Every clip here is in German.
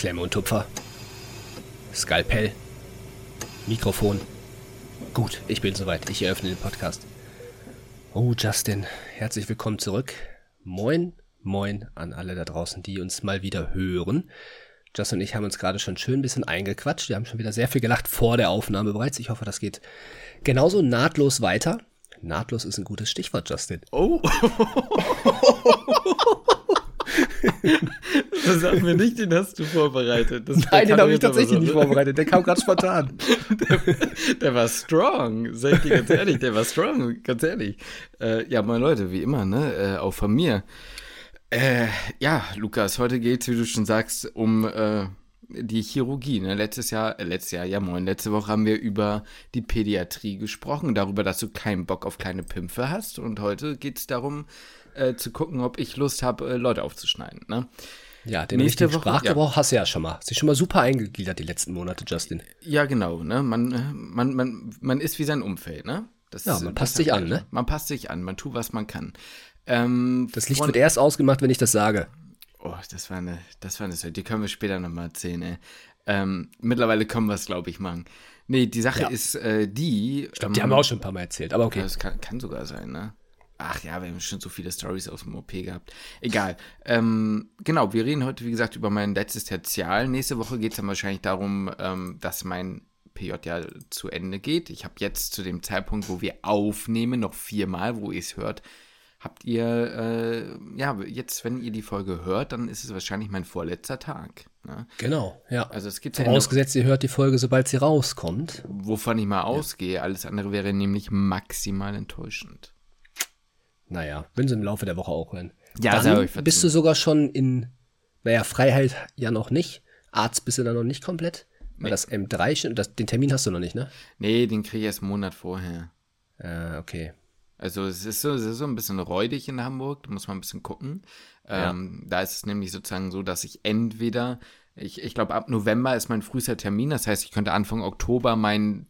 Klemme und Tupfer. Skalpell. Mikrofon. Gut, ich bin soweit. Ich eröffne den Podcast. Oh, Justin, herzlich willkommen zurück. Moin, moin an alle da draußen, die uns mal wieder hören. Justin und ich haben uns gerade schon schön ein bisschen eingequatscht. Wir haben schon wieder sehr viel gelacht vor der Aufnahme bereits. Ich hoffe, das geht genauso nahtlos weiter. Nahtlos ist ein gutes Stichwort, Justin. Oh. das sag mir nicht, den hast du vorbereitet. Das Nein, den habe ich tatsächlich nicht vorbereitet. Der kam gerade spontan. der, der, war strong. Sag ich dir ganz ehrlich, der war strong, ganz ehrlich. Äh, ja, meine Leute, wie immer, ne? Äh, auch von mir. Äh, ja, Lukas, heute geht wie du schon sagst, um äh, die Chirurgie. Ne? Letztes Jahr, äh, letztes Jahr, ja moin, letzte Woche haben wir über die Pädiatrie gesprochen, darüber, dass du keinen Bock auf kleine Pimpfe hast. Und heute geht es darum, äh, zu gucken, ob ich Lust habe, äh, Leute aufzuschneiden. Ne? Ja, den nächste Woche, Sprachgebrauch ja. hast du ja schon mal. Hast dich schon mal super eingegliedert die letzten Monate, Justin. Ja, genau. Ne? Man, äh, man, man, man ist wie sein Umfeld, ne? Das, ja, man passt sich an, ne? Man passt sich an, man tut, was man kann. Ähm, das Licht wird erst ausgemacht, wenn ich das sage. Oh, das war eine, das war eine. Die können wir später nochmal erzählen, ey. Ähm, mittlerweile können wir es, glaube ich, machen. Nee, die Sache ja. ist äh, die. Ich glaube, die ähm, haben wir auch schon ein paar Mal erzählt, aber okay. Das kann, kann sogar sein, ne? Ach ja, wir haben schon so viele Stories aus dem OP gehabt. Egal. Ähm, genau, wir reden heute, wie gesagt, über mein letztes Tertial. Nächste Woche geht es dann wahrscheinlich darum, ähm, dass mein PJ ja zu Ende geht. Ich habe jetzt zu dem Zeitpunkt, wo wir aufnehmen, noch viermal, wo ihr es hört, habt ihr, äh, ja, jetzt, wenn ihr die Folge hört, dann ist es wahrscheinlich mein vorletzter Tag. Ne? Genau, ja. Also es gibt Vorausgesetzt, ja ihr hört die Folge, sobald sie rauskommt. Wovon ich mal ja. ausgehe. Alles andere wäre nämlich maximal enttäuschend. Naja, wenn sie im Laufe der Woche auch hören. Ja, dann bist du sogar schon in, naja, Freiheit ja noch nicht. Arzt bist du dann noch nicht komplett. Weil nee. das M3, das, den Termin hast du noch nicht, ne? Nee, den kriege ich erst einen Monat vorher. Äh, okay. Also es ist, so, es ist so ein bisschen räudig in Hamburg, da muss man ein bisschen gucken. Ähm, Da ist es nämlich sozusagen so, dass ich entweder, ich, ich glaube ab November ist mein frühester Termin, das heißt, ich könnte Anfang Oktober meinen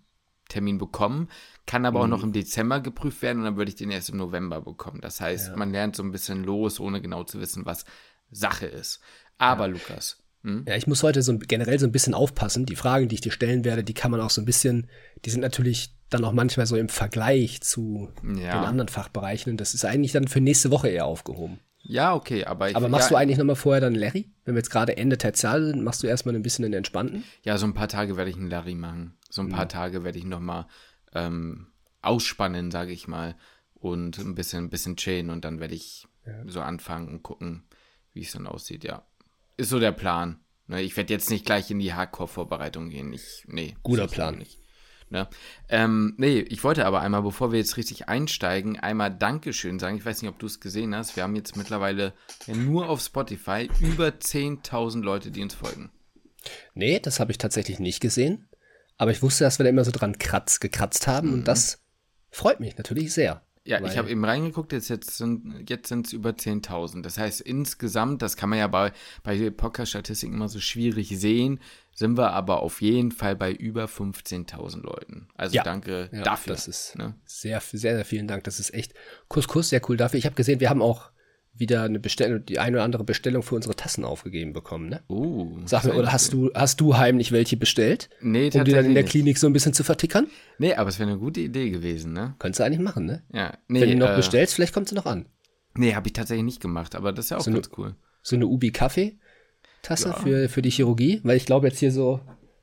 Termin bekommen, kann aber mhm. auch noch im Dezember geprüft werden und dann würde ich den erst im November bekommen. Das heißt, ja. man lernt so ein bisschen los, ohne genau zu wissen, was Sache ist. Aber ja. Lukas. Hm? Ja, ich muss heute so generell so ein bisschen aufpassen. Die Fragen, die ich dir stellen werde, die kann man auch so ein bisschen, die sind natürlich dann auch manchmal so im Vergleich zu ja. den anderen Fachbereichen. Und das ist eigentlich dann für nächste Woche eher aufgehoben. Ja, okay, aber ich, Aber machst ja, du eigentlich nochmal vorher dann Larry? Wenn wir jetzt gerade Ende Tertial sind, machst du erstmal ein bisschen den Entspannten? Ja, so ein paar Tage werde ich einen Larry machen. So ein mhm. paar Tage werde ich nochmal ähm, ausspannen, sage ich mal. Und ein bisschen, ein bisschen chillen und dann werde ich ja. so anfangen und gucken, wie es dann aussieht, ja. Ist so der Plan. Ne, ich werde jetzt nicht gleich in die Hardcore-Vorbereitung gehen. Ich, nee. Guter Plan. Nicht. Ne? Ähm, nee, ich wollte aber einmal, bevor wir jetzt richtig einsteigen, einmal Dankeschön sagen. Ich weiß nicht, ob du es gesehen hast. Wir haben jetzt mittlerweile ja nur auf Spotify über 10.000 Leute, die uns folgen. Nee, das habe ich tatsächlich nicht gesehen. Aber ich wusste, dass wir da immer so dran kratz, gekratzt haben mhm. und das freut mich natürlich sehr. Ja, ich habe eben reingeguckt, jetzt, jetzt sind jetzt es über 10.000. Das heißt, insgesamt, das kann man ja bei, bei Podcast-Statistiken immer so schwierig sehen, sind wir aber auf jeden Fall bei über 15.000 Leuten. Also ja, danke ja, dafür. Das ist ne? sehr, sehr, sehr vielen Dank. Das ist echt Kuss, Kuss, sehr cool dafür. Ich habe gesehen, wir haben auch wieder eine Bestellung, die eine oder andere Bestellung für unsere Tassen aufgegeben bekommen, ne? Uh, Sag mir, oder hast du, hast du heimlich welche bestellt? Nee, Um die dann in der Klinik so ein bisschen zu vertickern? Nee, aber es wäre eine gute Idee gewesen, ne? Könntest du eigentlich machen, ne? Ja. Nee, Wenn du noch äh, bestellst, vielleicht kommt sie noch an. Nee, habe ich tatsächlich nicht gemacht, aber das ist ja auch so ganz eine, cool. So eine Ubi-Kaffee-Tasse ja. für, für die Chirurgie, weil ich glaube jetzt hier so,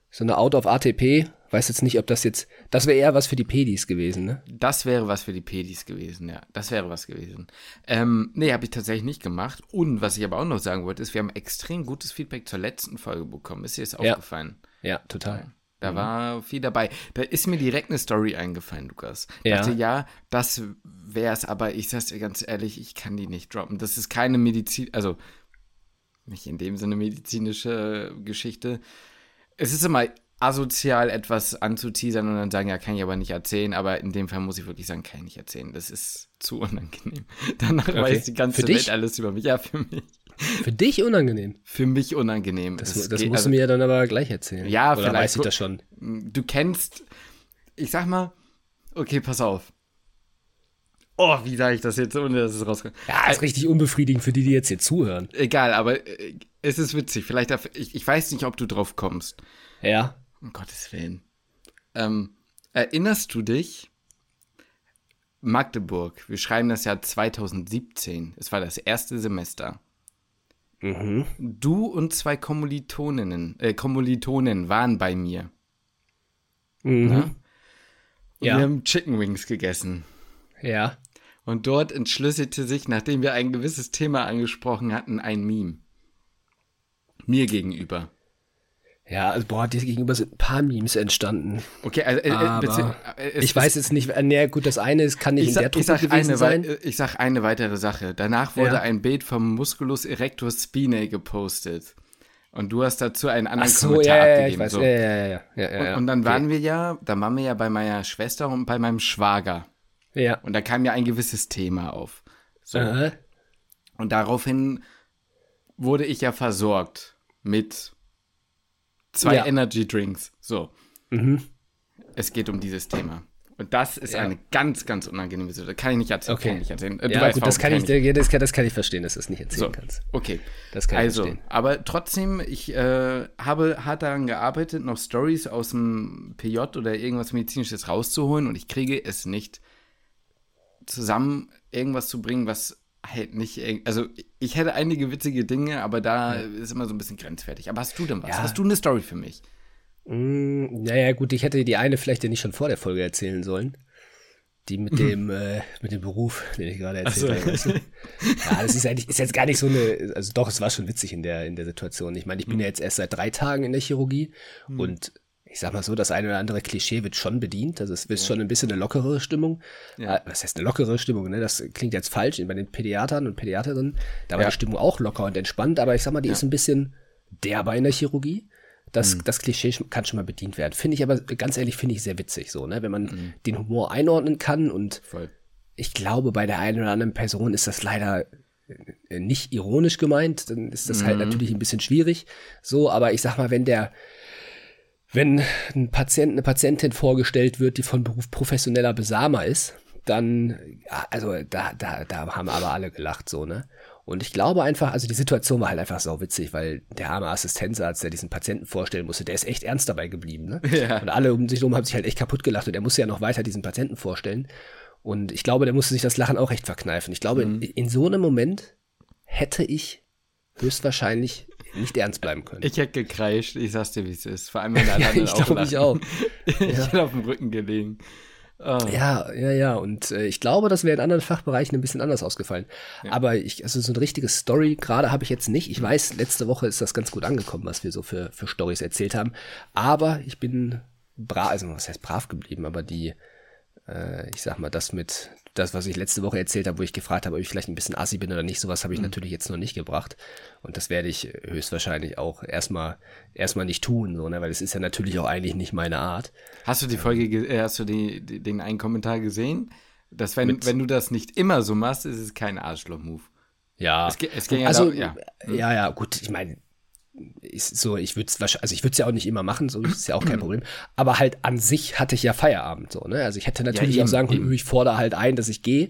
so eine Out of ATP Weiß jetzt nicht, ob das jetzt, das wäre eher was für die Pedis gewesen, ne? Das wäre was für die Pedis gewesen, ja. Das wäre was gewesen. Ähm, nee, habe ich tatsächlich nicht gemacht. Und was ich aber auch noch sagen wollte, ist, wir haben extrem gutes Feedback zur letzten Folge bekommen. Ist dir das ja. aufgefallen? Ja, total. Da mhm. war viel dabei. Da ist mir direkt eine Story eingefallen, Lukas. Ich ja. dachte, ja, das wäre es, aber ich sag's dir ganz ehrlich, ich kann die nicht droppen. Das ist keine Medizin, also nicht in dem Sinne medizinische Geschichte. Es ist immer asozial etwas anzuteasern und dann sagen, ja, kann ich aber nicht erzählen, aber in dem Fall muss ich wirklich sagen, kann ich nicht erzählen. Das ist zu unangenehm. Danach okay. weiß die ganze Welt alles über mich. Ja, für mich. Für dich unangenehm? Für mich unangenehm. Das, das, das musst also, du mir ja dann aber gleich erzählen. Ja, Oder vielleicht. weiß ich das schon? Du kennst, ich sag mal, okay, pass auf. Oh, wie sage ich das jetzt, ohne dass es rauskommt? Ja, ist richtig unbefriedigend für die, die jetzt hier zuhören. Egal, aber äh, es ist witzig. Vielleicht, darf, ich, ich weiß nicht, ob du drauf kommst. Ja. Um Gottes Willen. Ähm, erinnerst du dich? Magdeburg, wir schreiben das Jahr 2017. Es war das erste Semester. Mhm. Du und zwei Kommilitoninnen, äh, Kommilitonen waren bei mir. Mhm. Ja. Wir haben Chicken Wings gegessen. Ja. Und dort entschlüsselte sich, nachdem wir ein gewisses Thema angesprochen hatten, ein Meme. Mir gegenüber. Ja, also, boah, dir gegenüber sind ein paar Memes entstanden. Okay, also äh, äh Aber äh, ich weiß jetzt nicht, nee, gut, das eine ist, kann nicht ich in sag, der Truppe ich sag gewesen eine, sein. Ich sag eine weitere Sache. Danach wurde Ja. ein Bild vom Musculus erectus spinae gepostet. Und du hast dazu einen anderen so, Kommentar ja, ja, abgegeben. ich weiß. so. Ja, ja, ja, ja, ja, und, und dann okay. waren wir ja, da waren wir ja bei meiner Schwester und bei meinem Schwager. Ja. Und da kam ja ein gewisses Thema auf. So. Aha. Und daraufhin wurde ich ja versorgt mit zwei Ja. Energy Drinks. So. Mhm. Es geht um dieses Thema. Und das ist Ja. eine ganz, ganz unangenehme Situation. Kann ich nicht erzählen. Okay. Kann ich nicht erzählen. Äh, du Ja, weißt, gut, das warum kann ich, ja, das kann, das kann ich verstehen, dass du das nicht erzählen So. kannst. Okay. Das kann ich Also, verstehen. aber trotzdem, ich äh, habe hart daran gearbeitet, noch Stories aus dem PJ oder irgendwas Medizinisches rauszuholen und ich kriege es nicht zusammen, irgendwas zu bringen, was halt nicht, also ich hätte einige witzige Dinge, aber da ist immer so ein bisschen grenzwertig. Aber hast du denn was? Ja. Hast du eine Story für mich? Mm, naja, gut, ich hätte die eine vielleicht ja nicht schon vor der Folge erzählen sollen. Die mit dem, äh, mit dem Beruf, den ich gerade erzählt habe. Ja, das ist eigentlich, ist jetzt gar nicht so eine, also doch, es war schon witzig in der, in der Situation. Ich meine, ich bin ja jetzt erst seit drei Tagen in der Chirurgie und ich sag mal so, das eine oder andere Klischee wird schon bedient. Also es ist schon ein bisschen eine lockere Stimmung. Ja. Äh, Was heißt eine lockere Stimmung, ne? Das klingt jetzt falsch. Bei den Pädiatern und Pädiaterinnen, da war Ja. die Stimmung auch locker und entspannt, aber ich sag mal, die ist ein bisschen derber in der Chirurgie. Das, Mhm. das Klischee kann schon mal bedient werden. Finde ich aber, ganz ehrlich, finde ich sehr witzig so, ne? Wenn man Mhm. den Humor einordnen kann und Voll. ich glaube, bei der einen oder anderen Person ist das leider äh, nicht ironisch gemeint, dann ist das Mhm. halt natürlich ein bisschen schwierig. So, aber ich sag mal, wenn der, wenn ein Patient, eine Patientin vorgestellt wird, die von Beruf professioneller Besamer ist, dann, also da, da, da haben aber alle gelacht, so, ne? Und ich glaube einfach, also die Situation war halt einfach sau witzig, weil der arme Assistenzarzt, der diesen Patienten vorstellen musste, der ist echt ernst dabei geblieben, ne? Ja. Und alle um sich herum haben sich halt echt kaputt gelacht und er musste ja noch weiter diesen Patienten vorstellen. Und ich glaube, der musste sich das Lachen auch recht verkneifen. Ich glaube, in, in so einem Moment hätte ich höchstwahrscheinlich nicht ernst bleiben können. Ich hätte gekreischt, ich sag's dir, wie es ist. Vor allem, wenn alle ja, ich glaube ich auch. ich hätte auf dem Rücken gelegen. Oh. Ja, ja, ja. Und äh, ich glaube, das wäre in anderen Fachbereichen ein bisschen anders ausgefallen. Aber ich, also so eine richtige Story gerade habe ich jetzt nicht. Ich weiß, letzte Woche ist das ganz gut angekommen, was wir so für, für Stories erzählt haben. Aber ich bin brav, also was heißt brav geblieben, aber die, äh, ich sag mal, das mit, das, was ich letzte Woche erzählt habe, wo ich gefragt habe, ob ich vielleicht ein bisschen assi bin oder nicht, sowas habe ich natürlich jetzt noch nicht gebracht. Und das werde ich höchstwahrscheinlich auch erstmal, erstmal nicht tun, so, ne, weil es ist ja natürlich auch eigentlich nicht meine Art. Hast du die Folge, ge- äh, hast du die, die, den einen Kommentar gesehen? Dass wenn, wenn du das nicht immer so machst, ist es kein Arschloch-Move. Ja. Es es ging ja also, da- ja. ja. ja, gut, ich meine, ist so, ich würde es wahrscheinlich, also ich würde es ja auch nicht immer machen, so ist ja auch kein Problem. Aber halt an sich hatte ich ja Feierabend, so, ne? Also ich hätte natürlich eben, auch sagen können, eben. ich fordere halt ein, dass ich gehe.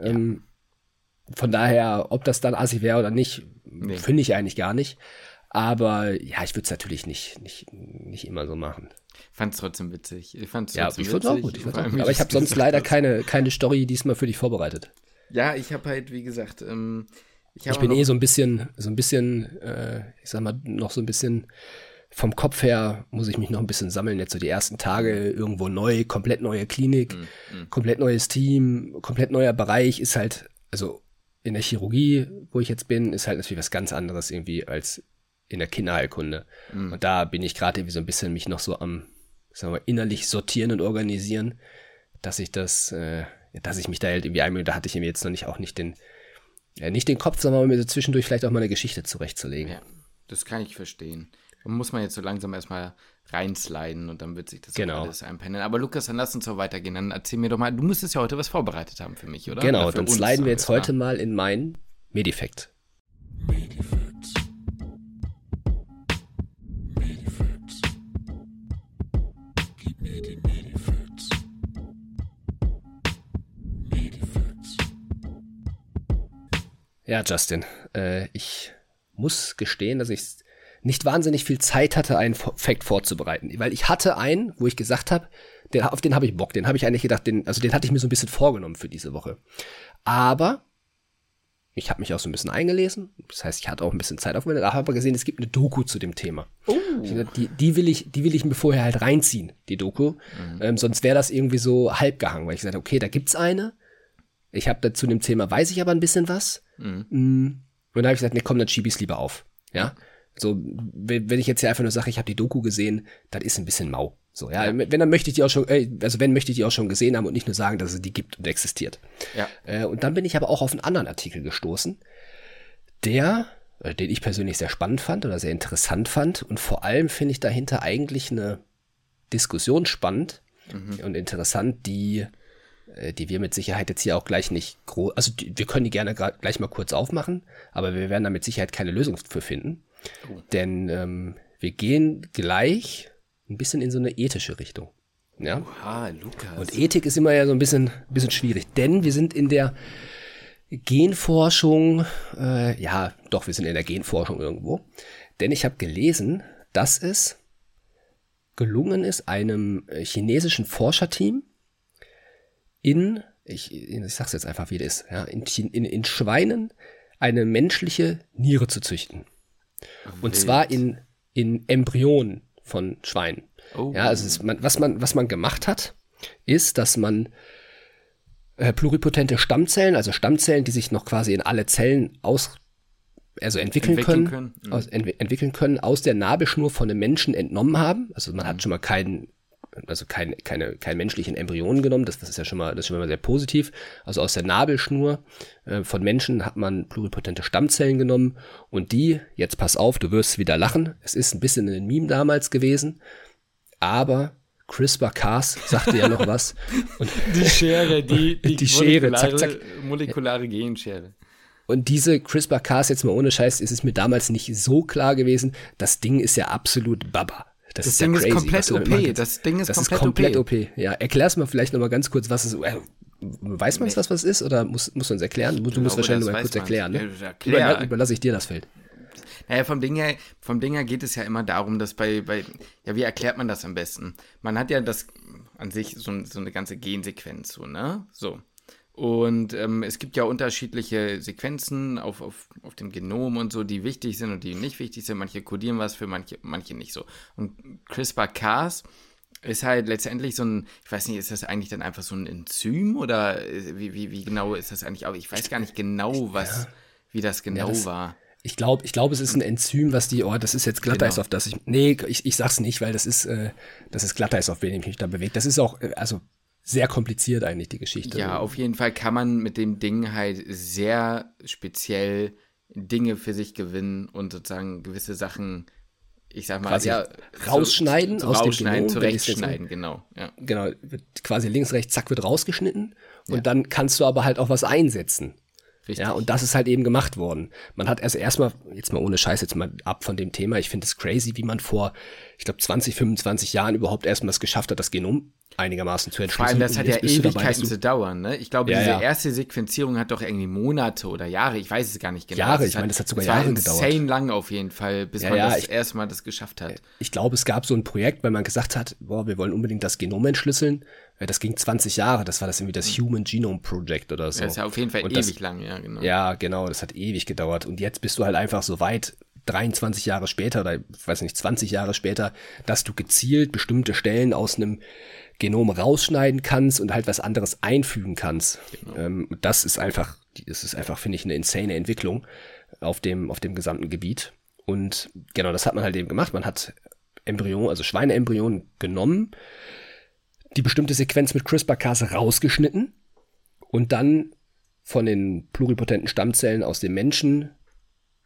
Ähm, von daher, ob das dann assi wäre oder nicht, finde ich eigentlich gar nicht. Aber ja, ich würde es natürlich nicht, nicht, nicht immer so machen. Fand's trotzdem witzig. Ich fand's Ja, ich fand's auch witzig, gut. Ich fand's auch gut. Aber ich habe sonst leider keine, keine Story diesmal für dich vorbereitet. Ja, ich habe halt, wie gesagt, ähm, ich, Ich bin eh so ein bisschen, so ein bisschen, äh, ich sag mal, noch so ein bisschen vom Kopf her muss ich mich noch ein bisschen sammeln. Jetzt so die ersten Tage irgendwo neu, komplett neue Klinik, Mhm, komplett neues Team, komplett neuer Bereich ist halt, also in der Chirurgie, wo ich jetzt bin, ist halt natürlich was ganz anderes irgendwie als in der Kinderheilkunde. Mhm. Und da bin ich gerade irgendwie so ein bisschen mich noch so am, sagen wir, mal, innerlich sortieren und organisieren, dass ich das, äh, dass ich mich da halt irgendwie einmühe. Da hatte ich mir jetzt noch nicht auch nicht den, ja, nicht den Kopf, sondern mir so zwischendurch vielleicht auch mal eine Geschichte zurechtzulegen. Ja, das kann ich verstehen. Da muss man jetzt so langsam erstmal reinsliden und dann wird sich das Genau. alles einpendeln. Aber Lukas, dann lass uns doch weitergehen. Dann erzähl mir doch mal, du müsstest ja heute was vorbereitet haben für mich, oder? Genau, Oder dann uns, sliden wir jetzt heute mal in mein Medifact. Ja, Justin, äh, ich muss gestehen, dass ich nicht wahnsinnig viel Zeit hatte, einen Fact vorzubereiten. Weil ich hatte einen, wo ich gesagt habe, den, auf den habe ich Bock. Den habe ich eigentlich gedacht, den, also den hatte ich mir so ein bisschen vorgenommen für diese Woche. Aber ich habe mich auch so ein bisschen eingelesen. Das heißt, ich hatte auch ein bisschen Zeit auf mir. Da habe aber gesehen, es gibt eine Doku zu dem Thema. Oh. Die, die, will ich, die will ich mir vorher halt reinziehen, die Doku. Mhm. Ähm, sonst wäre das irgendwie so halb gehangen, weil ich gesagt habe, okay, da gibt's eine. Ich habe zu dem Thema weiß ich aber ein bisschen was. Mhm. Mm. Und dann habe ich gesagt, nee, komm, dann schieb ich's lieber auf. Ja. So, wenn ich jetzt hier einfach nur sage, ich habe die Doku gesehen, das ist ein bisschen mau. So, ja, ja. wenn dann möchte ich die auch schon, also wenn möchte ich die auch schon gesehen haben und nicht nur sagen, dass es die gibt und existiert. Ja. Äh, und dann bin ich aber auch auf einen anderen Artikel gestoßen, der, äh, den ich persönlich sehr spannend fand oder sehr interessant fand und vor allem finde ich dahinter eigentlich eine Diskussion spannend mhm. und interessant, die die wir mit Sicherheit jetzt hier auch gleich nicht groß, also die, wir können die gerne gleich mal kurz aufmachen, aber wir werden da mit Sicherheit keine Lösung für finden. Oh. Denn ähm, wir gehen gleich ein bisschen in so eine ethische Richtung. Ja? Oha, Lukas. Und Ethik ist immer ja so ein bisschen, bisschen schwierig, denn wir sind in der Genforschung, äh, ja, doch, wir sind in der Genforschung irgendwo. Denn ich habe gelesen, dass es gelungen ist, einem äh, chinesischen Forscherteam in, ich, ich sag's jetzt einfach, wie das ist, ja, in, in, in Schweinen eine menschliche Niere zu züchten. Wild. Und zwar in, in Embryonen von Schweinen. Oh. Ja, also es, man, was, man, was man gemacht hat, ist, dass man äh, pluripotente Stammzellen, also Stammzellen, die sich noch quasi in alle Zellen aus, also entwickeln, entwickeln können, können. Mhm. Aus, ent, entwickeln können, aus der Nabelschnur von einem Menschen entnommen haben. Also man mhm. hat schon mal keinen also kein, keine, kein menschlichen Embryonen genommen, das, das ist ja schon mal, das ist schon mal sehr positiv. Also aus der Nabelschnur äh, von Menschen hat man pluripotente Stammzellen genommen und die, jetzt pass auf, du wirst wieder lachen, es ist ein bisschen ein Meme damals gewesen, aber CRISPR-Cas sagte ja noch was. Und die Schere, die, die, die Schere, zack, zack. molekulare Genschere. Und diese CRISPR-Cas, jetzt mal ohne Scheiß, ist es mir damals nicht so klar gewesen. Das Ding ist ja absolut Baba. Das, das ist Ding ja crazy, ist komplett OP. Das Ding ist das komplett, ist komplett OP. OP. Ja, erklär's mal vielleicht noch mal ganz kurz, was es äh, Weiß man es, was was ist, oder muss, muss man es erklären? Du musst wahrscheinlich noch mal kurz erklären. Ne? Erklär. Über, überlasse ich dir das Feld. Naja, vom Ding, her, vom Ding her geht es ja immer darum, dass bei, bei, ja, wie erklärt man das am besten? Man hat ja das an sich so, so eine ganze Gensequenz, so, ne? So. Und ähm, es gibt ja unterschiedliche Sequenzen auf, auf, auf dem Genom und so, die wichtig sind und die nicht wichtig sind. Manche kodieren was für manche, manche nicht so. Und CRISPR-Cas ist halt letztendlich so ein, ich weiß nicht, ist das eigentlich dann einfach so ein Enzym oder wie, wie, wie genau ist das eigentlich? Aber ich weiß gar nicht genau, was, ja. wie das genau ja, das, war. Ich glaube, ich glaube, es ist ein Enzym, was die, oh, das ist jetzt Glatteis, genau. auf das ich, nee, ich, ich sag's nicht, weil das ist, äh, das ist Glatteis, auf wen ich mich da bewege. Das ist auch, äh, also sehr kompliziert eigentlich, die Geschichte. Ja, auf jeden Fall kann man mit dem Ding halt sehr speziell Dinge für sich gewinnen und sozusagen gewisse Sachen, ich sag mal, quasi ja, rausschneiden, zu, zu aus rausschneiden, dem zurechtschneiden, genau. Ja. Genau, quasi links, rechts, zack, wird rausgeschnitten und ja. dann kannst du aber halt auch was einsetzen. Richtig. Ja, und das ist halt eben gemacht worden. Man hat erst erstmal, jetzt mal ohne Scheiß, jetzt mal ab von dem Thema, ich finde es crazy, wie man vor, ich glaube, 20, 25 Jahren überhaupt erstmal es geschafft hat, das Genom einigermaßen zu entschlüsseln. Vor allem, das hat ja Ewigkeiten zu dauern, ne? Ich glaube, ja, diese ja. erste Sequenzierung hat doch irgendwie Monate oder Jahre, ich weiß es gar nicht genau. Jahre, ich meine, das hat sogar Jahre gedauert. insane lang auf jeden Fall, bis ja, man das erstmal das geschafft hat. Ich glaube, es gab so ein Projekt, weil man gesagt hat, boah, wir wollen unbedingt das Genom entschlüsseln. Das ging 20 Jahre, das war das irgendwie das Human Genome Project oder so. Das ist ja auf jeden Fall Und ewig das, lang, ja, genau. Ja, genau, das hat ewig gedauert. Und jetzt bist du halt einfach so weit, 23 Jahre später oder ich weiß nicht, 20 Jahre später, dass du gezielt bestimmte Stellen aus einem Genom rausschneiden kannst und halt was anderes einfügen kannst. Genau. Ähm, das ist einfach, das ist einfach, finde ich, eine insane Entwicklung auf dem, auf dem gesamten Gebiet. Und genau, das hat man halt eben gemacht. Man hat Embryon, also Schweineembryonen genommen, die bestimmte Sequenz mit CRISPR-Cas rausgeschnitten und dann von den pluripotenten Stammzellen aus dem Menschen,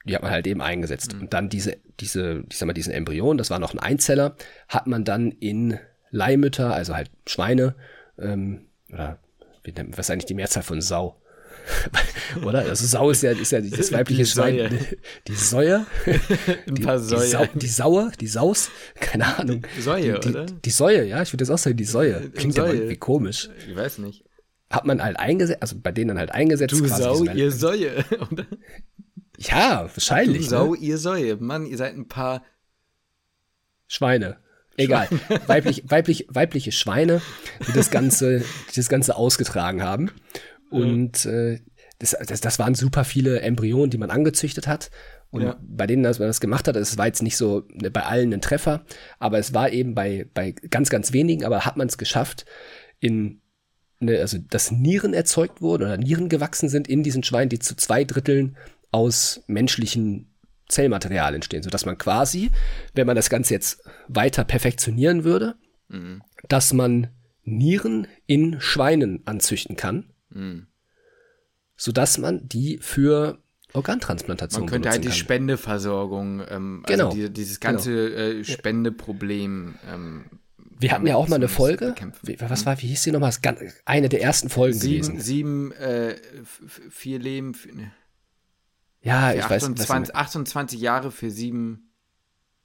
die hat man halt eben eingesetzt. Mhm. Und dann diese, diese, ich sag mal, diesen Embryon, das war noch ein Einzeller, hat man dann in Leihmütter, also halt Schweine, ähm, oder was ist eigentlich die Mehrzahl von Sau? oder? Also Sau ist ja, ist ja das weibliche die Schwein. Die Säue. Ein die, paar Säue. Die, Sau, die Sauer, die Saus, keine Ahnung. Säue, die, oder? Die Säue, ja, ich würde jetzt auch sagen, die Säue. Klingt ja irgendwie komisch. Ich weiß nicht. hat man halt eingesetzt, also bei denen dann halt eingesetzt. Du Sau, ihr Säue. ja, wahrscheinlich. Du Sau, ne? ihr Säue. Mann, ihr seid ein paar Schweine. Egal. Weiblich, weiblich, weibliche Schweine, die das Ganze, die das Ganze ausgetragen haben. Und äh, das, das, das waren super viele Embryonen, die man angezüchtet hat. Und ja. bei denen, als man das gemacht hat, es war jetzt nicht so ne, bei allen ein Treffer, aber es war eben bei, bei ganz, ganz wenigen, aber hat man es geschafft, in ne, also dass Nieren erzeugt wurden oder Nieren gewachsen sind in diesen Schweinen, die zu zwei Dritteln aus menschlichen Zellmaterial entstehen, sodass man quasi, wenn man das Ganze jetzt weiter perfektionieren würde, mhm. dass man Nieren in Schweinen anzüchten kann, mhm. sodass man die für Organtransplantation Man könnte halt die kann. Spendeversorgung, ähm, also genau. also die, dieses ganze genau. äh, Spendeproblem ähm, wir hatten ja auch mal eine Folge. Wie, was war, wie hieß die nochmal? Eine der ersten Folgen sieben, gewesen. Sieben, äh, vier Leben. Für, ne. Ja, ich 28, weiß. 28 Jahre für sieben.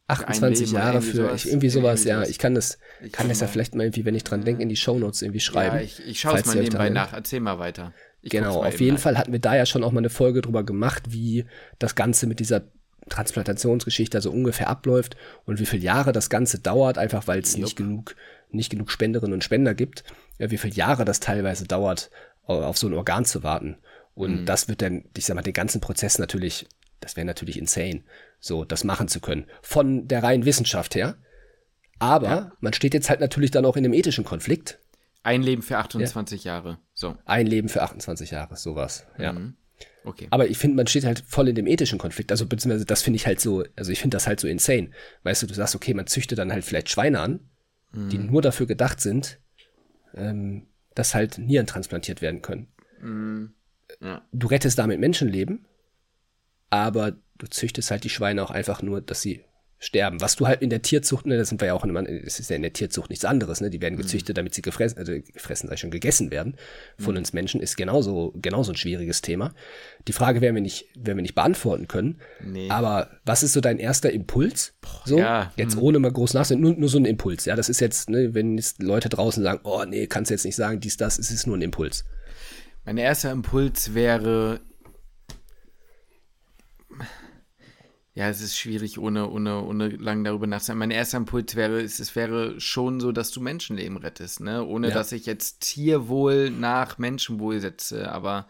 28 für Jahre für sowas, irgendwie sowas, irgendwie ja. Ich kann das, ich kann das ja vielleicht mal irgendwie, wenn ich dran denke, in die Shownotes irgendwie schreiben. Ja, ich, ich schaue es mal nebenbei nach. Erzähl mal weiter. Ich genau, auf jeden Fall hatten wir da ja schon auch mal eine Folge drüber gemacht, wie das Ganze mit dieser Transplantationsgeschichte also ungefähr abläuft und wie viele Jahre das Ganze dauert, einfach weil es nicht genug, nicht genug Spenderinnen und Spender gibt, ja, wie viele Jahre das teilweise dauert, auf so ein Organ zu warten. Und mhm. das wird dann, ich sag mal, den ganzen Prozess natürlich, das wäre natürlich insane, so das machen zu können. Von der reinen Wissenschaft her. Aber ja. man steht jetzt halt natürlich dann auch in einem ethischen Konflikt. Ein Leben für 28 ja. Jahre. So. Ein Leben für 28 Jahre, sowas. Ja. Mhm. Okay. Aber ich finde, man steht halt voll in dem ethischen Konflikt. Also, beziehungsweise das finde ich halt so, also ich finde das halt so insane. Weißt du, du sagst, okay, man züchtet dann halt vielleicht Schweine an, mhm. die nur dafür gedacht sind, ähm, dass halt Nieren transplantiert werden können. Mhm. Ja. Du rettest damit Menschenleben, aber du züchtest halt die Schweine auch einfach nur, dass sie sterben. Was du halt in der Tierzucht, ne, das sind wir ja auch in, es ist ja in der Tierzucht nichts anderes, ne? Die werden mhm. gezüchtet, damit sie gefressen, also gefressen, sei schon gegessen werden von mhm. uns Menschen, ist genauso, genauso ein schwieriges Thema. Die Frage werden wir nicht, werden wir nicht beantworten können. Nee. Aber was ist so dein erster Impuls? So, ja. jetzt mhm. ohne mal groß nachzudenken, nur, nur so ein Impuls. Ja, das ist jetzt, ne, wenn jetzt Leute draußen sagen, oh nee, kannst du jetzt nicht sagen, dies, das, es ist nur ein Impuls. Mein erster Impuls wäre, Ja, es ist schwierig, ohne, ohne, ohne lang darüber nachzudenken. Mein erster Impuls wäre, es, es wäre schon so, dass du Menschenleben rettest, ne? Ohne ja. dass ich jetzt Tierwohl nach Menschenwohl setze. Aber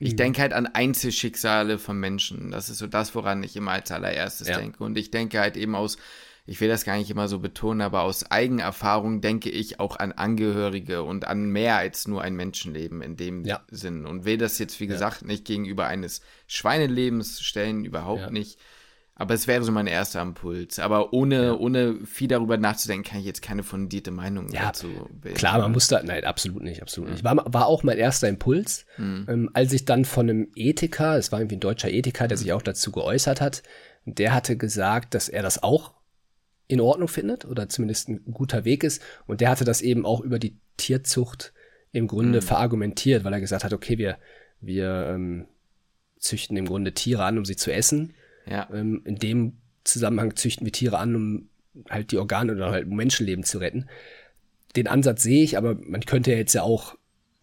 ich mhm. denke halt an Einzelschicksale von Menschen. Das ist so das, woran ich immer als allererstes ja. denke. Und ich denke halt eben aus, ich will das gar nicht immer so betonen, aber aus Eigenerfahrung denke ich auch an Angehörige und an mehr als nur ein Menschenleben in dem ja. Sinn. Und will das jetzt, wie gesagt, nicht gegenüber eines Schweinelebens stellen, überhaupt nicht aber es wäre so mein erster Impuls. Aber ohne, ja. ohne viel darüber nachzudenken, kann ich jetzt keine fundierte Meinung ja, dazu bilden. Klar, man muss da, nein, absolut nicht, absolut nicht. War, war auch mein erster Impuls, mhm. ähm, als ich dann von einem Ethiker, es war irgendwie ein deutscher Ethiker, der sich auch dazu geäußert hat, der hatte gesagt, dass er das auch in Ordnung findet oder zumindest ein guter Weg ist. Und der hatte das eben auch über die Tierzucht im Grunde mhm. verargumentiert, weil er gesagt hat, okay, wir, wir ähm, züchten im Grunde Tiere an, um sie zu essen ja. Ähm, in dem Zusammenhang züchten wir Tiere an, um halt die Organe oder halt Menschenleben zu retten. Den Ansatz sehe ich, aber man könnte ja jetzt ja auch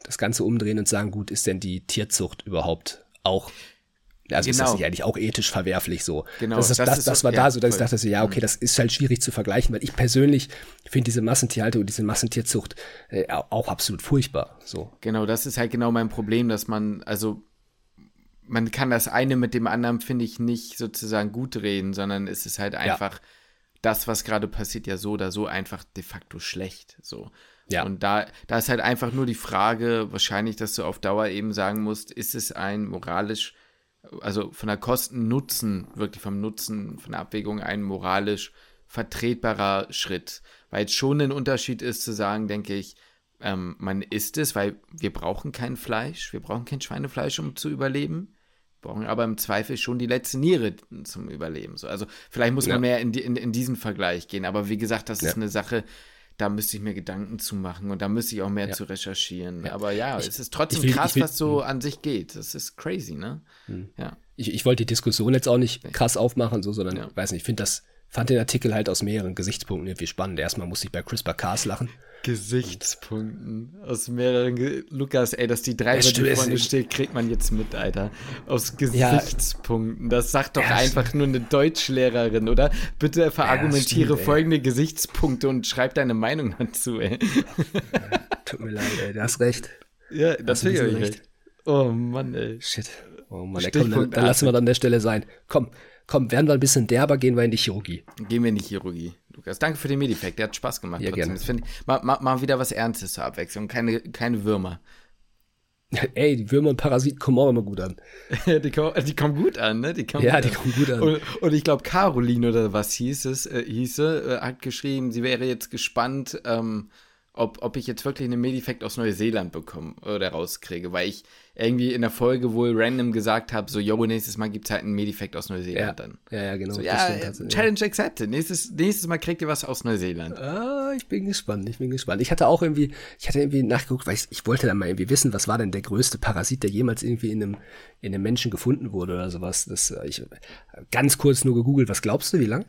das Ganze umdrehen und sagen, gut, ist denn die Tierzucht überhaupt auch also genau. ist das genau. nicht eigentlich auch ethisch verwerflich so. Genau. Das, ist, das, das, das war ja, da so, dass voll. ich dachte, ja, okay, mhm. das ist halt schwierig zu vergleichen, weil ich persönlich finde diese Massentierhaltung und diese Massentierzucht äh, auch absolut furchtbar. So. Genau, das ist halt genau mein Problem, dass man, also man kann das eine mit dem anderen, finde ich, nicht sozusagen gut reden, sondern es ist halt einfach ja. das, was gerade passiert, ja so oder so einfach de facto schlecht. So. Ja. Und da, da ist halt einfach nur die Frage, wahrscheinlich, dass du auf Dauer eben sagen musst, ist es ein moralisch, also von der Kosten-Nutzen, wirklich vom Nutzen, von der Abwägung ein moralisch vertretbarer Schritt. Weil es schon ein Unterschied ist zu sagen, denke ich, ähm, man isst es, weil wir brauchen kein Fleisch, wir brauchen kein Schweinefleisch, um zu überleben brauchen aber im Zweifel schon die letzte Niere zum Überleben. So, also vielleicht muss ja. man mehr in, die, in, in, diesen Vergleich gehen. Aber wie gesagt, das ja. ist eine Sache, da müsste ich mir Gedanken zu machen und da müsste ich auch mehr ja. zu recherchieren. Aber ja, ich, es ist trotzdem will, krass, will, was so hm. an sich geht. Das ist crazy, ne? Hm. Ja. Ich, ich wollte die Diskussion jetzt auch nicht krass aufmachen, so, sondern, weiß nicht, ich finde das fand den Artikel halt aus mehreren Gesichtspunkten irgendwie spannend. Erstmal musste ich bei CRISPR-Cas lachen. Gesichtspunkten aus mehreren. Ge Lukas, ey, dass die drei ja, die vorne steht, kriegt man jetzt mit, Alter. Aus Gesichtspunkten. Ja. Das sagt doch ja, einfach nur eine Deutschlehrerin, oder? Bitte verargumentiere stimmt, folgende ey. Gesichtspunkte und schreib deine Meinung dazu, ey. Tut mir leid, ey, du hast recht. Ja, das ich recht. recht. Oh Mann, ey. Shit. Oh Mann, ey, komm, dann, dann lassen wir an der Stelle sein. Komm, komm, werden wir ein bisschen derber, gehen wir in die Chirurgie. Gehen wir in die Chirurgie. Lukas, danke für den Medifact, der hat Spaß gemacht. Ja, trotzdem. gerne. Ich, mal, mal, mal wieder was Ernstes zur Abwechslung, keine, keine Würmer. Ey, die Würmer und Parasiten kommen auch immer gut an. die, kommen, die kommen gut an, ne? Die kommen ja, die an. kommen gut an. Und, und ich glaube, Caroline oder was hieß es, äh, hieße, äh, hat geschrieben, sie wäre jetzt gespannt, ähm, ob, ob ich jetzt wirklich einen Medifact aus Neuseeland bekomme oder rauskriege, weil ich irgendwie in der Folge wohl random gesagt habe, so, yo, nächstes Mal gibt es halt einen Medifact aus Neuseeland ja. dann. Ja, ja, genau. So, ja, Challenge ja. accepted. Nächstes, nächstes Mal kriegt ihr was aus Neuseeland. Ah, ich bin gespannt, ich bin gespannt. Ich hatte auch irgendwie, ich hatte irgendwie nachgeguckt, weil ich, ich wollte dann mal irgendwie wissen, was war denn der größte Parasit, der jemals irgendwie in einem, in einem Menschen gefunden wurde oder sowas. Das, äh, ich ganz kurz nur gegoogelt, was glaubst du, wie lang?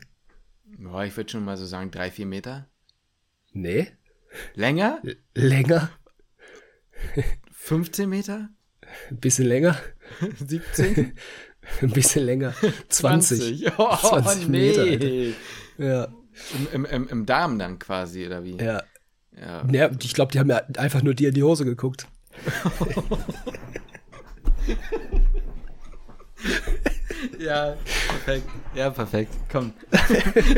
Boah, ich würde schon mal so sagen, drei, vier Meter. Nee. Länger? L länger. 15 Meter? Ein bisschen länger. 17? Ein bisschen länger. 20. 20, oh, 20 Meter. Nee. Ja. Im, im, Im Darm dann quasi, oder wie? Ja. Ja, ja ich glaube, die haben ja einfach nur dir in die Hose geguckt. ja, perfekt. Ja, perfekt. Komm.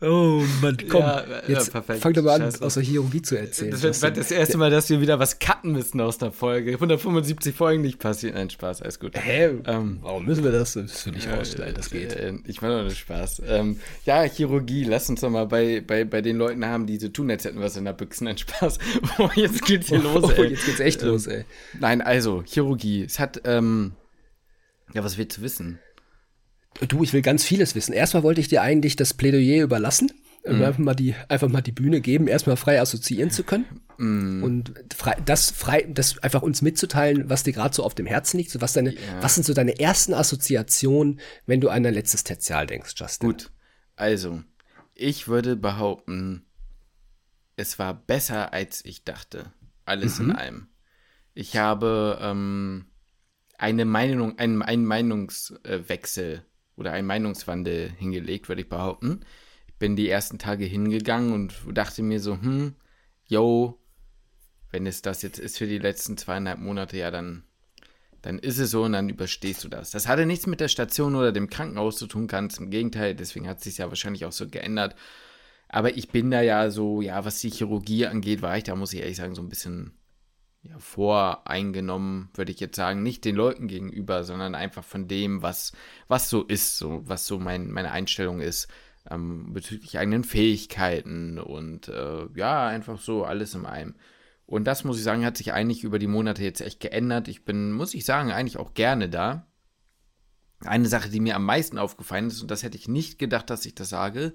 Oh Mann, komm. Ja, jetzt ja, fang doch mal an, aus der Chirurgie zu erzählen. Das wird, wird das erste Mal, dass wir wieder was cutten müssen aus der Folge. 175 Folgen nicht passiert. Nein, Spaß, alles gut. Hä? Ähm, Warum müssen wir das? Das will ich äh, rausstellen, das geht. Äh, ich meine nur Spaß. Ähm, ja, Chirurgie, lass uns doch mal bei, bei, bei den Leuten haben, die so tun, als hätten wir was in der Büchse. Nein, Spaß. Oh, jetzt geht's hier los, ey. jetzt geht's echt ähm, los, ey. Nein, also, Chirurgie. Es hat, ähm, ja, was willst du wissen? Du, ich will ganz vieles wissen. Erstmal wollte ich dir eigentlich das Plädoyer überlassen, mhm. einfach, mal die, einfach mal die Bühne geben, erstmal frei assoziieren zu können. Mhm. Und frei, das frei, das einfach uns mitzuteilen, was dir gerade so auf dem Herzen liegt. So was, deine, ja. was sind so deine ersten Assoziationen, wenn du an dein letztes Tertial denkst, Justin? Gut. Also, ich würde behaupten, es war besser, als ich dachte. Alles mhm. in allem. Ich habe ähm, eine Meinung, einen, einen Meinungswechsel oder einen Meinungswandel hingelegt, würde ich behaupten. Ich bin die ersten Tage hingegangen und dachte mir so, hm, yo, wenn es das jetzt ist für die letzten zweieinhalb Monate, ja, dann, dann ist es so und dann überstehst du das. Das hatte nichts mit der Station oder dem Krankenhaus zu tun, ganz im Gegenteil, deswegen hat es sich ja wahrscheinlich auch so geändert. Aber ich bin da ja so, ja, was die Chirurgie angeht, war ich da, muss ich ehrlich sagen, so ein bisschen ja, voreingenommen, würde ich jetzt sagen, nicht den Leuten gegenüber, sondern einfach von dem, was, was so ist, so, was so mein, meine Einstellung ist, ähm, bezüglich eigenen Fähigkeiten und äh, ja, einfach so alles in einem. Und das muss ich sagen, hat sich eigentlich über die Monate jetzt echt geändert. Ich bin, muss ich sagen, eigentlich auch gerne da. Eine Sache, die mir am meisten aufgefallen ist, und das hätte ich nicht gedacht, dass ich das sage,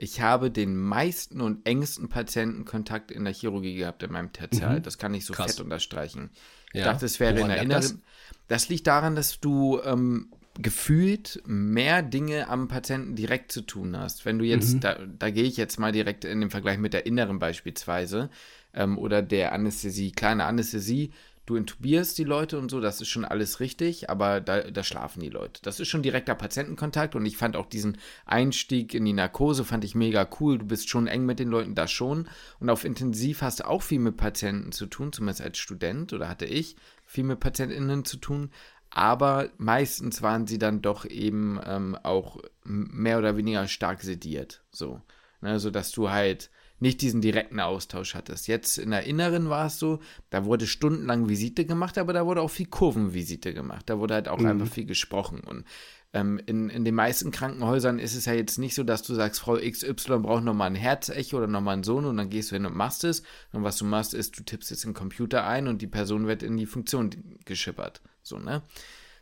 ich habe den meisten und engsten Patientenkontakt in der Chirurgie gehabt in meinem Tertial. Mhm. Das kann ich so Krass. fett unterstreichen. Ich ja. dachte, es wäre Woran in der inneren. Das? das? liegt daran, dass du ähm, gefühlt mehr Dinge am Patienten direkt zu tun hast. Wenn du jetzt, mhm. da, da gehe ich jetzt mal direkt in den Vergleich mit der inneren beispielsweise ähm, oder der Anästhesie, kleine Anästhesie, du intubierst die Leute und so, das ist schon alles richtig, aber da, da schlafen die Leute. Das ist schon direkter Patientenkontakt und ich fand auch diesen Einstieg in die Narkose, fand ich mega cool. Du bist schon eng mit den Leuten, da schon. Und auf Intensiv hast du auch viel mit Patienten zu tun, zumindest als Student oder hatte ich viel mit PatientInnen zu tun. Aber meistens waren sie dann doch eben ähm, auch mehr oder weniger stark sediert. So. Ne, so dass du halt nicht diesen direkten Austausch hattest. Jetzt in der Inneren war es so, da wurde stundenlang Visite gemacht, aber da wurde auch viel Kurvenvisite gemacht. Da wurde halt auch mhm. einfach viel gesprochen. Und ähm, in, in den meisten Krankenhäusern ist es ja jetzt nicht so, dass du sagst, Frau XY braucht nochmal ein Herzecho oder nochmal einen Sohn und dann gehst du hin und machst es. Und was du machst, ist, du tippst jetzt den Computer ein und die Person wird in die Funktion geschippert. So, ne?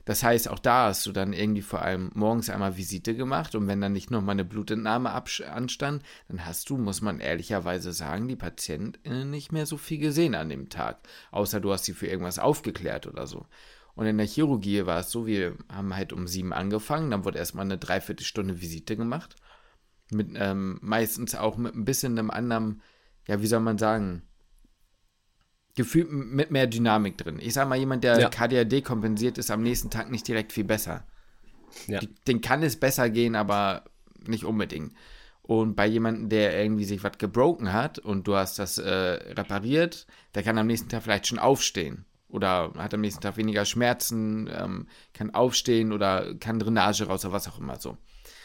Das heißt, auch da hast du dann irgendwie vor allem morgens einmal Visite gemacht und wenn dann nicht nochmal eine Blutentnahme anstand, dann hast du, muss man ehrlicherweise sagen, die Patientin nicht mehr so viel gesehen an dem Tag. Außer du hast sie für irgendwas aufgeklärt oder so. Und in der Chirurgie war es so, wir haben halt um sieben angefangen, dann wurde erstmal eine Dreiviertelstunde Visite gemacht. Mit ähm, meistens auch mit ein bisschen einem anderen, ja, wie soll man sagen, Gefühl mit mehr Dynamik drin. Ich sag mal, jemand, der ja. KDAD kompensiert, ist am nächsten Tag nicht direkt viel besser. Ja. Den kann es besser gehen, aber nicht unbedingt. Und bei jemandem, der irgendwie sich was gebroken hat und du hast das äh, repariert, der kann am nächsten Tag vielleicht schon aufstehen. Oder hat am nächsten Tag weniger Schmerzen, ähm, kann aufstehen oder kann Drainage raus oder was auch immer so.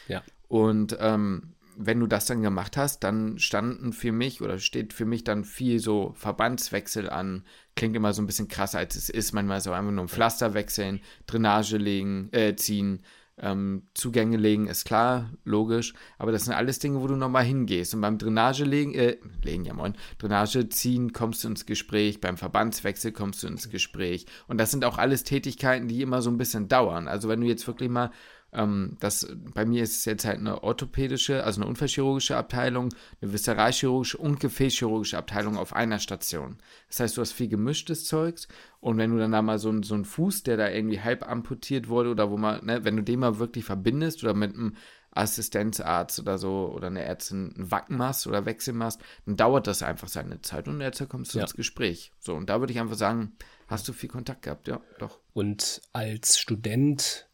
Ja. Und ähm, wenn du das dann gemacht hast, dann standen für mich oder steht für mich dann viel so Verbandswechsel an. Klingt immer so ein bisschen krasser, als es ist. Manchmal so einfach nur ein Pflaster wechseln, Drainage legen, äh, ziehen, ähm, Zugänge legen, ist klar, logisch. Aber das sind alles Dinge, wo du nochmal hingehst. Und beim Drainage legen, äh, legen ja moin, Drainage ziehen kommst du ins Gespräch, beim Verbandswechsel kommst du ins Gespräch. Und das sind auch alles Tätigkeiten, die immer so ein bisschen dauern. Also wenn du jetzt wirklich mal ähm, das, bei mir ist es jetzt halt eine orthopädische, also eine unfallchirurgische Abteilung, eine viszeralchirurgische und gefäßchirurgische Abteilung auf einer Station. Das heißt, du hast viel gemischtes Zeugs und wenn du dann da mal so, so einen Fuß, der da irgendwie halb amputiert wurde oder wo man, ne, wenn du den mal wirklich verbindest oder mit einem Assistenzarzt oder so oder eine Ärztin einen Wacken machst oder Wechsel machst, dann dauert das einfach seine Zeit und jetzt kommst du ja. ins Gespräch. So, und da würde ich einfach sagen, hast du viel Kontakt gehabt, ja, doch. Und als Student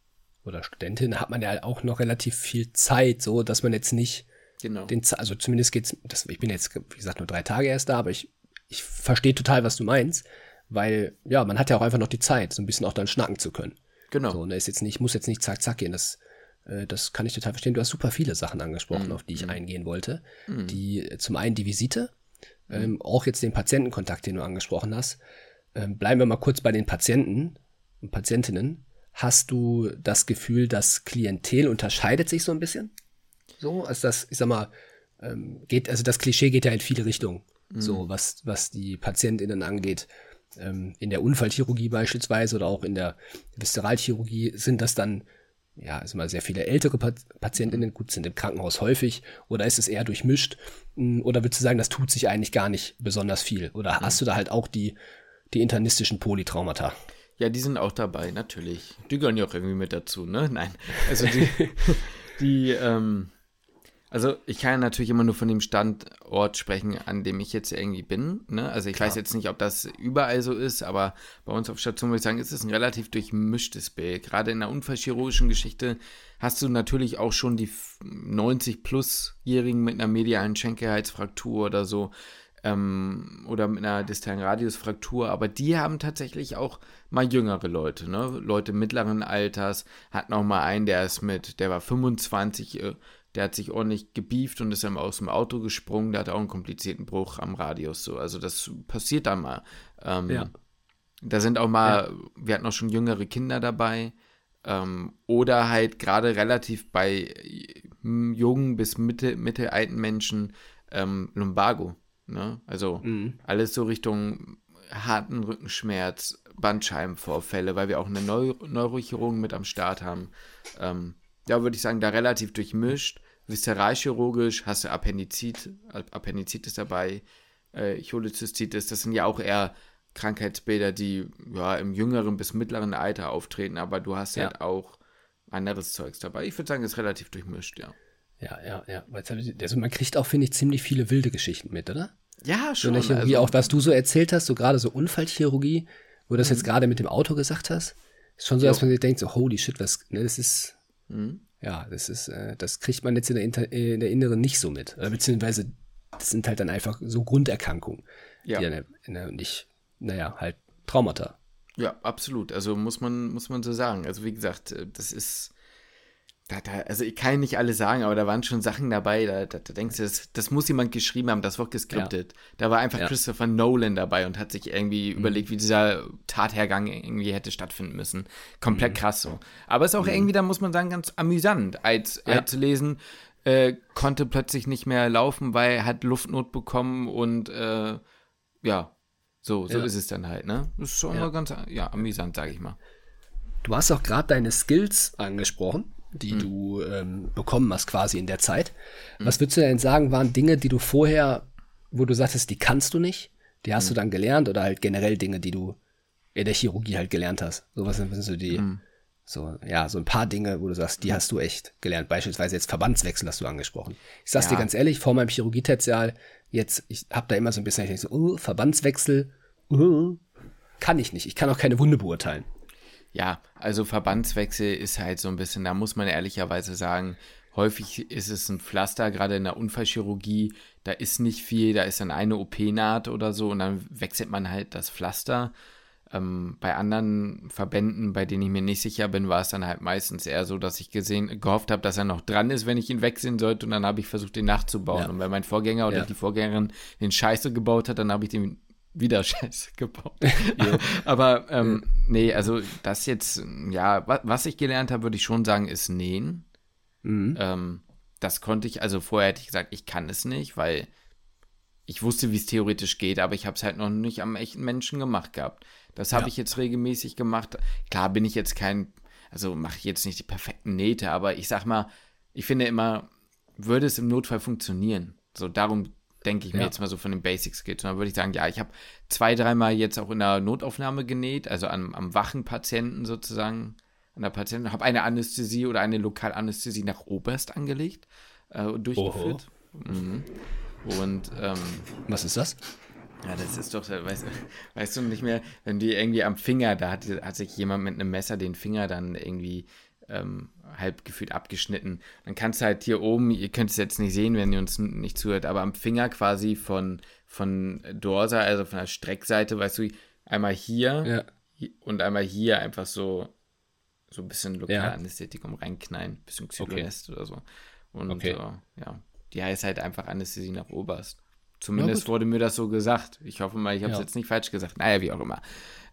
oder Studentin hat man ja auch noch relativ viel Zeit, so dass man jetzt nicht genau. den, also zumindest geht's, das, ich bin jetzt, wie gesagt, nur drei Tage erst da, aber ich, ich verstehe total, was du meinst, weil, ja, man hat ja auch einfach noch die Zeit, so ein bisschen auch dann schnacken zu können. Genau. So, und ist jetzt nicht, muss jetzt nicht zack, zack gehen, das, äh, das kann ich total verstehen. Du hast super viele Sachen angesprochen, mhm. auf die ich mhm. eingehen wollte. Mhm. Die, zum einen die Visite, mhm. ähm, auch jetzt den Patientenkontakt, den du angesprochen hast. Ähm, bleiben wir mal kurz bei den Patienten und Patientinnen. Hast du das Gefühl, das Klientel unterscheidet sich so ein bisschen? So, also das, ich sag mal, ähm, geht, also das Klischee geht ja in viele Richtungen. Mhm. So, was, was die PatientInnen angeht. Ähm, in der Unfallchirurgie beispielsweise oder auch in der Viszeralchirurgie sind das dann, ja, ist mal sehr viele ältere PatientInnen, gut, sind im Krankenhaus häufig, oder ist es eher durchmischt? Hm, oder würdest du sagen, das tut sich eigentlich gar nicht besonders viel? Oder mhm. hast du da halt auch die, die internistischen Polytraumata? Ja, die sind auch dabei, natürlich. Die gehören ja auch irgendwie mit dazu, ne? Nein. Also die, die, ähm, also ich kann ja natürlich immer nur von dem Standort sprechen, an dem ich jetzt irgendwie bin. Ne? Also ich Klar. weiß jetzt nicht, ob das überall so ist, aber bei uns auf Station würde ich sagen, ist es ein relativ durchmischtes Bild. Gerade in der unfallchirurgischen Geschichte hast du natürlich auch schon die 90-plus-Jährigen mit einer medialen Schenkelhalsfraktur oder so ähm, oder mit einer distalen Radiusfraktur, aber die haben tatsächlich auch mal jüngere Leute, ne? Leute mittleren Alters, hat noch mal einen, der ist mit, der war 25, äh, der hat sich ordentlich gebieft und ist dann aus dem Auto gesprungen, der hat auch einen komplizierten Bruch am Radius, so, also das passiert dann mal. Ähm, ja. Da sind auch mal, ja. wir hatten auch schon jüngere Kinder dabei, ähm, oder halt gerade relativ bei jungen bis mitte, mittelalten Menschen ähm, Lumbago. Ne? Also mhm. alles so Richtung harten Rückenschmerz, Bandscheibenvorfälle, weil wir auch eine Neu Neurochirurgen mit am Start haben. Ähm, ja, würde ich sagen, da relativ durchmischt. Viszeralchirurgisch hast du Appendizit, Appendizitis dabei, äh, Cholezystitis, das sind ja auch eher Krankheitsbilder, die ja im jüngeren bis mittleren Alter auftreten, aber du hast ja. halt auch anderes Zeugs dabei. Ich würde sagen, es ist relativ durchmischt, ja. Ja, ja, ja. Also man kriegt auch, finde ich, ziemlich viele wilde Geschichten mit, oder? Ja, schon. So Chirurgie, also, auch was du so erzählt hast, so gerade so Unfallchirurgie, wo du das jetzt mhm. gerade mit dem Auto gesagt hast, ist schon so, dass man sich denkt, so holy shit, was, ne, das ist, mhm. ja, das ist, äh, das kriegt man jetzt in der, Inter in der Inneren nicht so mit. Oder beziehungsweise, das sind halt dann einfach so Grunderkrankungen, ja. die dann in der, nicht, naja, halt Traumata. Ja, absolut. Also muss man, muss man so sagen. Also wie gesagt, äh, das ist, da, da, also ich kann nicht alles sagen, aber da waren schon Sachen dabei, da, da, da denkst du, das, das, muss jemand geschrieben haben, das wird geskriptet. Ja. Da war einfach ja. Christopher Nolan dabei und hat sich irgendwie mhm. überlegt, wie dieser Tathergang irgendwie hätte stattfinden müssen. Komplett mhm. krass so. Aber es ist auch mhm. irgendwie, da muss man sagen, ganz amüsant, als, ja. als zu lesen, äh, konnte plötzlich nicht mehr laufen, weil er hat Luftnot bekommen und äh, ja, so, so ist es dann halt, ne? Das ist schon ja. ganz ja, amüsant, sag ich mal. Du hast auch gerade deine Skills angesprochen die mhm. du ähm, bekommen hast quasi in der Zeit. Mhm. Was würdest du denn sagen, waren Dinge, die du vorher, wo du sagtest, die kannst du nicht, die hast mhm. du dann gelernt oder halt generell Dinge, die du in der Chirurgie halt gelernt hast. So was sind so die, mhm. so, ja, so ein paar Dinge, wo du sagst, die hast du echt gelernt. Beispielsweise jetzt Verbandswechsel hast du angesprochen. Ich sag's ja. dir ganz ehrlich, vor meinem Chirurgie-Tertial, jetzt, ich hab da immer so ein bisschen, ich denke so, uh, Verbandswechsel, uh, kann ich nicht. Ich kann auch keine Wunde beurteilen. Ja, also Verbandswechsel ist halt so ein bisschen, da muss man ehrlicherweise sagen, häufig ist es ein Pflaster, gerade in der Unfallchirurgie, da ist nicht viel, da ist dann eine OP-Naht oder so und dann wechselt man halt das Pflaster. Ähm, bei anderen Verbänden, bei denen ich mir nicht sicher bin, war es dann halt meistens eher so, dass ich gesehen, gehofft habe, dass er noch dran ist, wenn ich ihn wechseln sollte und dann habe ich versucht, den nachzubauen. Ja. Und wenn mein Vorgänger oder ja. die Vorgängerin den Scheiße gebaut hat, dann habe ich den wieder Scheiße gebaut. Aber ähm, nee, also das jetzt, ja, was ich gelernt habe, würde ich schon sagen, ist Nähen. Mhm. Ähm, das konnte ich, also vorher hätte ich gesagt, ich kann es nicht, weil ich wusste, wie es theoretisch geht, aber ich habe es halt noch nicht am echten Menschen gemacht gehabt. Das habe ja. ich jetzt regelmäßig gemacht. Klar bin ich jetzt kein, also mache ich jetzt nicht die perfekten Nähte, aber ich sag mal, ich finde immer, würde es im Notfall funktionieren. So, darum denke ich mir ja. jetzt mal so von den Basics geht. Und dann würde ich sagen, ja, ich habe zwei, dreimal jetzt auch in der Notaufnahme genäht, also am, am wachen Patienten sozusagen, an der Patientin, habe eine Anästhesie oder eine Lokalanästhesie nach Oberst angelegt äh, und durchgeführt. Mhm. Und ähm, was ist das? Ja, das ist doch, weißt, weißt du nicht mehr, wenn die irgendwie am Finger, da hat, hat sich jemand mit einem Messer den Finger dann irgendwie ähm, halb gefühlt abgeschnitten. Dann kannst du halt hier oben, ihr könnt es jetzt nicht sehen, wenn ihr uns nicht zuhört, aber am Finger quasi von, von Dorsa, also von der Streckseite, weißt du, einmal hier ja. und einmal hier einfach so, so ein bisschen Lokalanästhetikum ja. reinknallen, bisschen Xylonest okay. oder so. Und okay. äh, ja, die heißt halt einfach Anästhesie nach Oberst. Zumindest wurde mir das so gesagt. Ich hoffe mal, ich habe es ja. jetzt nicht falsch gesagt. Naja, wie auch immer.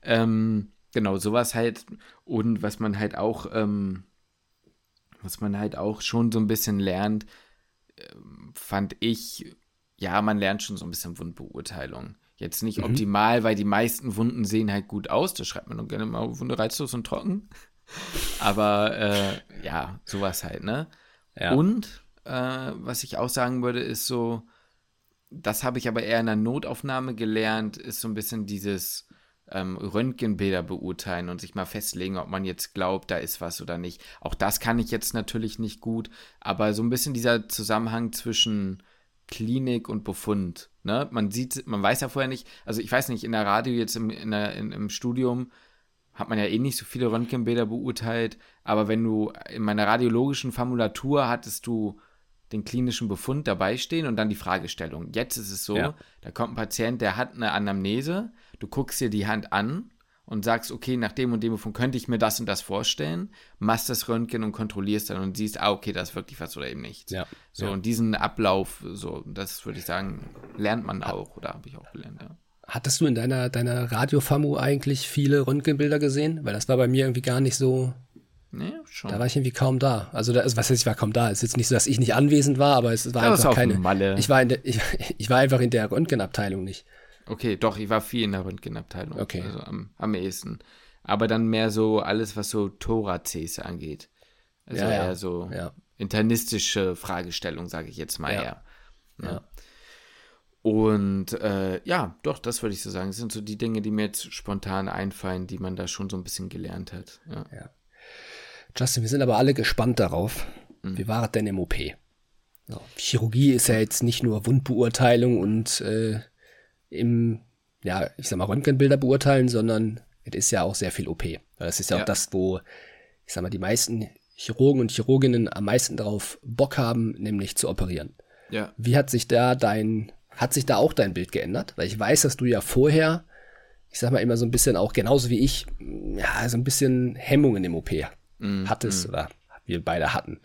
Ähm, genau, sowas halt. Und was man halt auch, ähm, was man halt auch schon so ein bisschen lernt, äh, fand ich, ja, man lernt schon so ein bisschen Wundbeurteilung. Jetzt nicht mhm. optimal, weil die meisten Wunden sehen halt gut aus. Da schreibt man doch gerne mal Wunde reizlos und trocken. Aber äh, ja, sowas halt, ne? Ja. Und äh, was ich auch sagen würde, ist so, das habe ich aber eher in der Notaufnahme gelernt, ist so ein bisschen dieses, ähm, Röntgenbilder beurteilen und sich mal festlegen, ob man jetzt glaubt, da ist was oder nicht. Auch das kann ich jetzt natürlich nicht gut, aber so ein bisschen dieser Zusammenhang zwischen Klinik und Befund. Ne? Man sieht, man weiß ja vorher nicht, also ich weiß nicht, in der Radio jetzt im, in der, in, im Studium hat man ja eh nicht so viele Röntgenbilder beurteilt, aber wenn du in meiner radiologischen Formulatur hattest du den klinischen Befund dabei stehen und dann die Fragestellung. Jetzt ist es so, ja. da kommt ein Patient, der hat eine Anamnese, du guckst dir die Hand an und sagst, okay, nach dem und dem Befund könnte ich mir das und das vorstellen, machst das Röntgen und kontrollierst dann und siehst, ah, okay, das ist wirklich was oder eben nichts. Ja. So, ja. und diesen Ablauf, so, das würde ich sagen, lernt man auch oder habe ich auch gelernt, ja. Hattest du in deiner, deiner Radio-FAMU eigentlich viele Röntgenbilder gesehen? Weil das war bei mir irgendwie gar nicht so Nee, schon. Da war ich irgendwie kaum da. Also, da, also was heißt, ich war kaum da. Es ist jetzt nicht so, dass ich nicht anwesend war, aber es war ja, einfach keine. Malle. Ich war, in der, ich, ich war einfach in der Röntgenabteilung nicht. Okay, doch, ich war viel in der Röntgenabteilung. Okay. Also am, am ehesten. Aber dann mehr so alles, was so Thoraces angeht. Also ja, eher so ja. internistische Fragestellung, sage ich jetzt mal ja. eher. Ne? Ja. Und äh, ja, doch, das würde ich so sagen. Das sind so die Dinge, die mir jetzt spontan einfallen, die man da schon so ein bisschen gelernt hat. Ja. ja. Justin, wir sind aber alle gespannt darauf. Mhm. Wie war es denn im OP? So, Chirurgie ist ja jetzt nicht nur Wundbeurteilung und äh, im, ja, ich sag mal, Röntgenbilder beurteilen, sondern es ist ja auch sehr viel OP. Das ist ja, ja, auch das, wo, ich sag mal, die meisten Chirurgen und Chirurginnen am meisten darauf Bock haben, nämlich zu operieren. Ja. Wie hat sich da dein, hat sich da auch dein Bild geändert? Weil ich weiß, dass du ja vorher, ich sag mal immer so ein bisschen auch, genauso wie ich, ja, so ein bisschen Hemmungen im OP mm, hattest mm. oder wir beide hatten.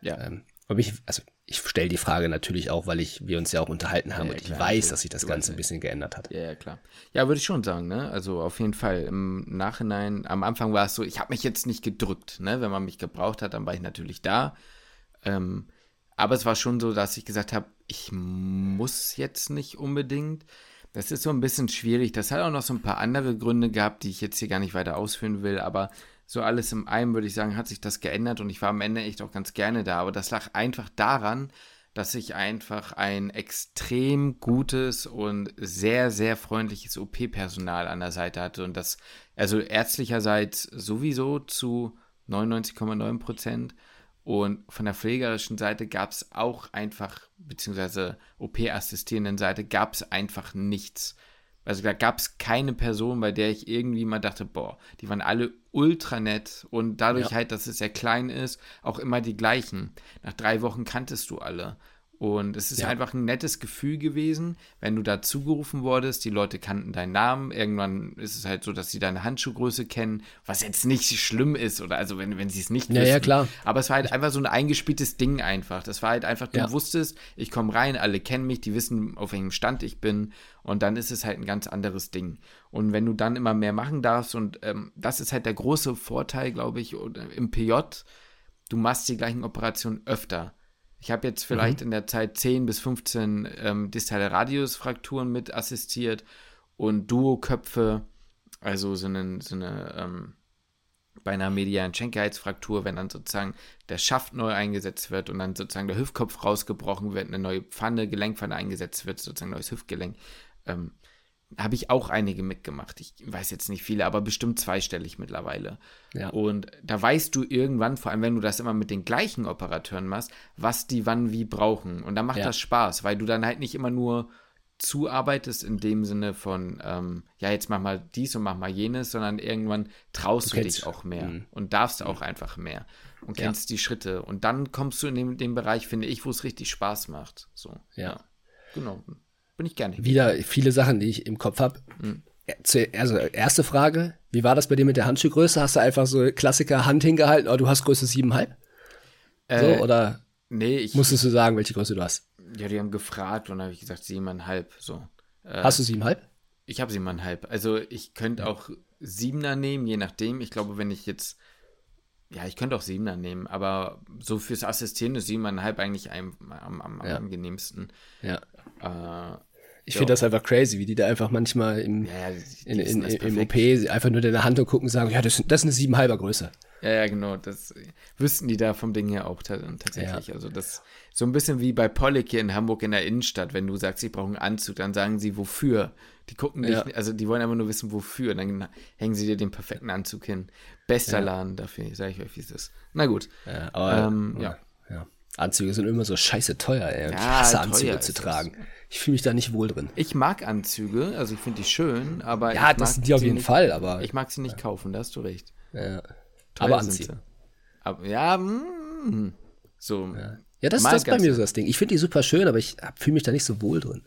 Ja. Ähm, aber ich, also ich stelle die Frage natürlich auch, weil ich, wir uns ja auch unterhalten haben ja, und ich klar, weiß, dass sich das Ganze ein bisschen geändert hat. Ja, ja, klar. Ja, würde ich schon sagen, ne? Also auf jeden Fall im Nachhinein, am Anfang war es so, ich habe mich jetzt nicht gedrückt, ne? Wenn man mich gebraucht hat, dann war ich natürlich da. Ähm, aber es war schon so, dass ich gesagt habe, ich muss jetzt nicht unbedingt. Das ist so ein bisschen schwierig. Das hat auch noch so ein paar andere Gründe gehabt, die ich jetzt hier gar nicht weiter ausführen will, aber so alles im einen, würde ich sagen, hat sich das geändert und ich war am Ende echt auch ganz gerne da. Aber das lag einfach daran, dass ich einfach ein extrem gutes und sehr, sehr freundliches OP-Personal an der Seite hatte und das Also ärztlicherseits sowieso zu 99,9 Prozent. Und von der pflegerischen Seite gab es auch einfach, beziehungsweise OP-assistierenden Seite gab es einfach nichts. Also da gab es keine Person, bei der ich irgendwie mal dachte, boah, die waren alle ultra nett und dadurch ja. halt, dass es sehr klein ist, auch immer die gleichen. Nach drei Wochen kanntest du alle. Und es ist ja. einfach ein nettes Gefühl gewesen, wenn du da zugerufen wurdest, die Leute kannten deinen Namen, irgendwann ist es halt so, dass sie deine Handschuhgröße kennen, was jetzt nicht schlimm ist, oder also wenn, wenn sie es nicht ja, wissen. Ja, klar. Aber es war halt einfach so ein eingespieltes Ding einfach. Das war halt einfach, du ja. wusstest, ich komme rein, alle kennen mich, die wissen, auf welchem Stand ich bin und dann ist es halt ein ganz anderes Ding. Und wenn du dann immer mehr machen darfst und ähm, das ist halt der große Vorteil, glaube ich, im PJ, du machst die gleichen Operationen öfter ich habe jetzt vielleicht mhm. in der Zeit 10 bis 15 ähm, distale Radiusfrakturen mit assistiert und Duoköpfe, also so eine, so eine ähm, bei einer medialen Schenkelheitsfraktur, wenn dann sozusagen der Schaft neu eingesetzt wird und dann sozusagen der Hüftkopf rausgebrochen wird, eine neue Pfanne, Gelenkpfanne eingesetzt wird, sozusagen neues Hüftgelenk. Ähm, habe ich auch einige mitgemacht. Ich weiß jetzt nicht viele, aber bestimmt zweistellig mittlerweile. Ja. Und da weißt du irgendwann, vor allem wenn du das immer mit den gleichen Operateuren machst, was die wann wie brauchen. Und dann macht ja. das Spaß, weil du dann halt nicht immer nur zuarbeitest in dem Sinne von, ähm, ja, jetzt mach mal dies und mach mal jenes, sondern irgendwann traust du, du dich auch mehr mhm. und darfst auch mhm. einfach mehr und kennst ja. die Schritte. Und dann kommst du in den, den Bereich, finde ich, wo es richtig Spaß macht. So. Ja. Genau. Bin ich gerne. Wieder viele Sachen, die ich im Kopf habe. Mhm. Also, erste Frage: Wie war das bei dir mit der Handschuhgröße? Hast du einfach so Klassiker Hand hingehalten, oh, du hast Größe 7,5? Äh, so, oder nee, ich, musstest du sagen, welche Größe du hast? Ja, die haben gefragt und dann habe ich gesagt 7,5. So. Äh, hast du 7,5? Ich habe 7,5. Also, ich könnte auch 7er nehmen, je nachdem. Ich glaube, wenn ich jetzt ja, ich könnte auch Siebener nehmen, aber so fürs Assistieren ist siebeneinhalb eigentlich am, am, am ja. angenehmsten. Ja. Äh, ich finde das einfach crazy, wie die da einfach manchmal im, ja, ja, in, in, im OP einfach nur deine Hand gucken und sagen, ja, das, das ist eine siebenhalber Größe. Ja, ja, genau. Das wüssten die da vom Ding her auch tatsächlich. Ja. Also das so ein bisschen wie bei Pollock hier in Hamburg in der Innenstadt, wenn du sagst, ich brauche einen Anzug, dann sagen sie wofür. Die gucken dich, ja. also die wollen einfach nur wissen, wofür. Dann hängen sie dir den perfekten Anzug hin. Bester ja. Laden dafür, sage ich euch, wie es ist. Na gut. Ja, aber, ähm, ja. ja. Anzüge sind immer so scheiße teuer, ey. ich hasse Anzüge zu tragen. Das. Ich fühle mich da nicht wohl drin. Ich mag Anzüge, also ich finde die schön, aber. Ja, das sind die auf jeden nicht, Fall, aber. Ich mag sie nicht kaufen, da hast du recht. Ja. Aber anziehen. Aber, ja, mm, so. Ja, ja das, das ist bei mir so das Ding. Ich finde die super schön, aber ich fühle mich da nicht so wohl drin.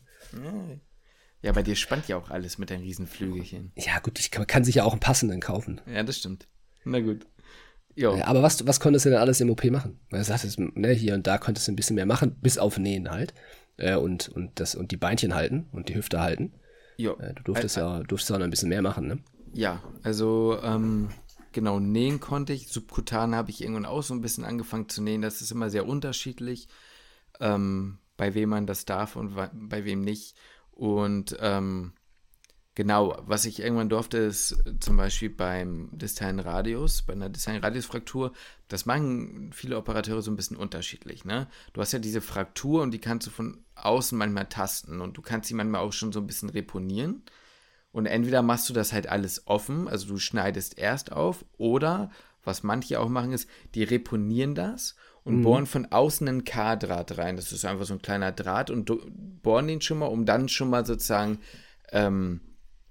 Ja, bei dir spannt ja auch alles mit deinen Riesenflügelchen. Ja, gut, ich kann, kann sich ja auch einen passenden kaufen. Ja, das stimmt. Na gut. Jo. Ja, aber was, was konntest du denn alles im OP machen? Weil du sagst, ne, hier und da konntest du ein bisschen mehr machen, bis auf Nähen halt. Äh, und, und, das, und die Beinchen halten und die Hüfte halten. Jo. Äh, du durftest, ja, durftest auch noch ein bisschen mehr machen, ne? Ja, also ähm, genau, nähen konnte ich. Subkutan habe ich irgendwann auch so ein bisschen angefangen zu nähen. Das ist immer sehr unterschiedlich, ähm, bei wem man das darf und bei wem nicht. Und ähm, genau, was ich irgendwann durfte, ist zum Beispiel beim distalen Radius, bei einer distalen Radiusfraktur, das machen viele Operateure so ein bisschen unterschiedlich. Ne? Du hast ja diese Fraktur und die kannst du von außen manchmal tasten und du kannst sie manchmal auch schon so ein bisschen reponieren. Und entweder machst du das halt alles offen, also du schneidest erst auf, oder was manche auch machen, ist, die reponieren das und mhm. bohren von außen einen K-Draht rein. Das ist einfach so ein kleiner Draht und bohren den schon mal, um dann schon mal sozusagen, ähm,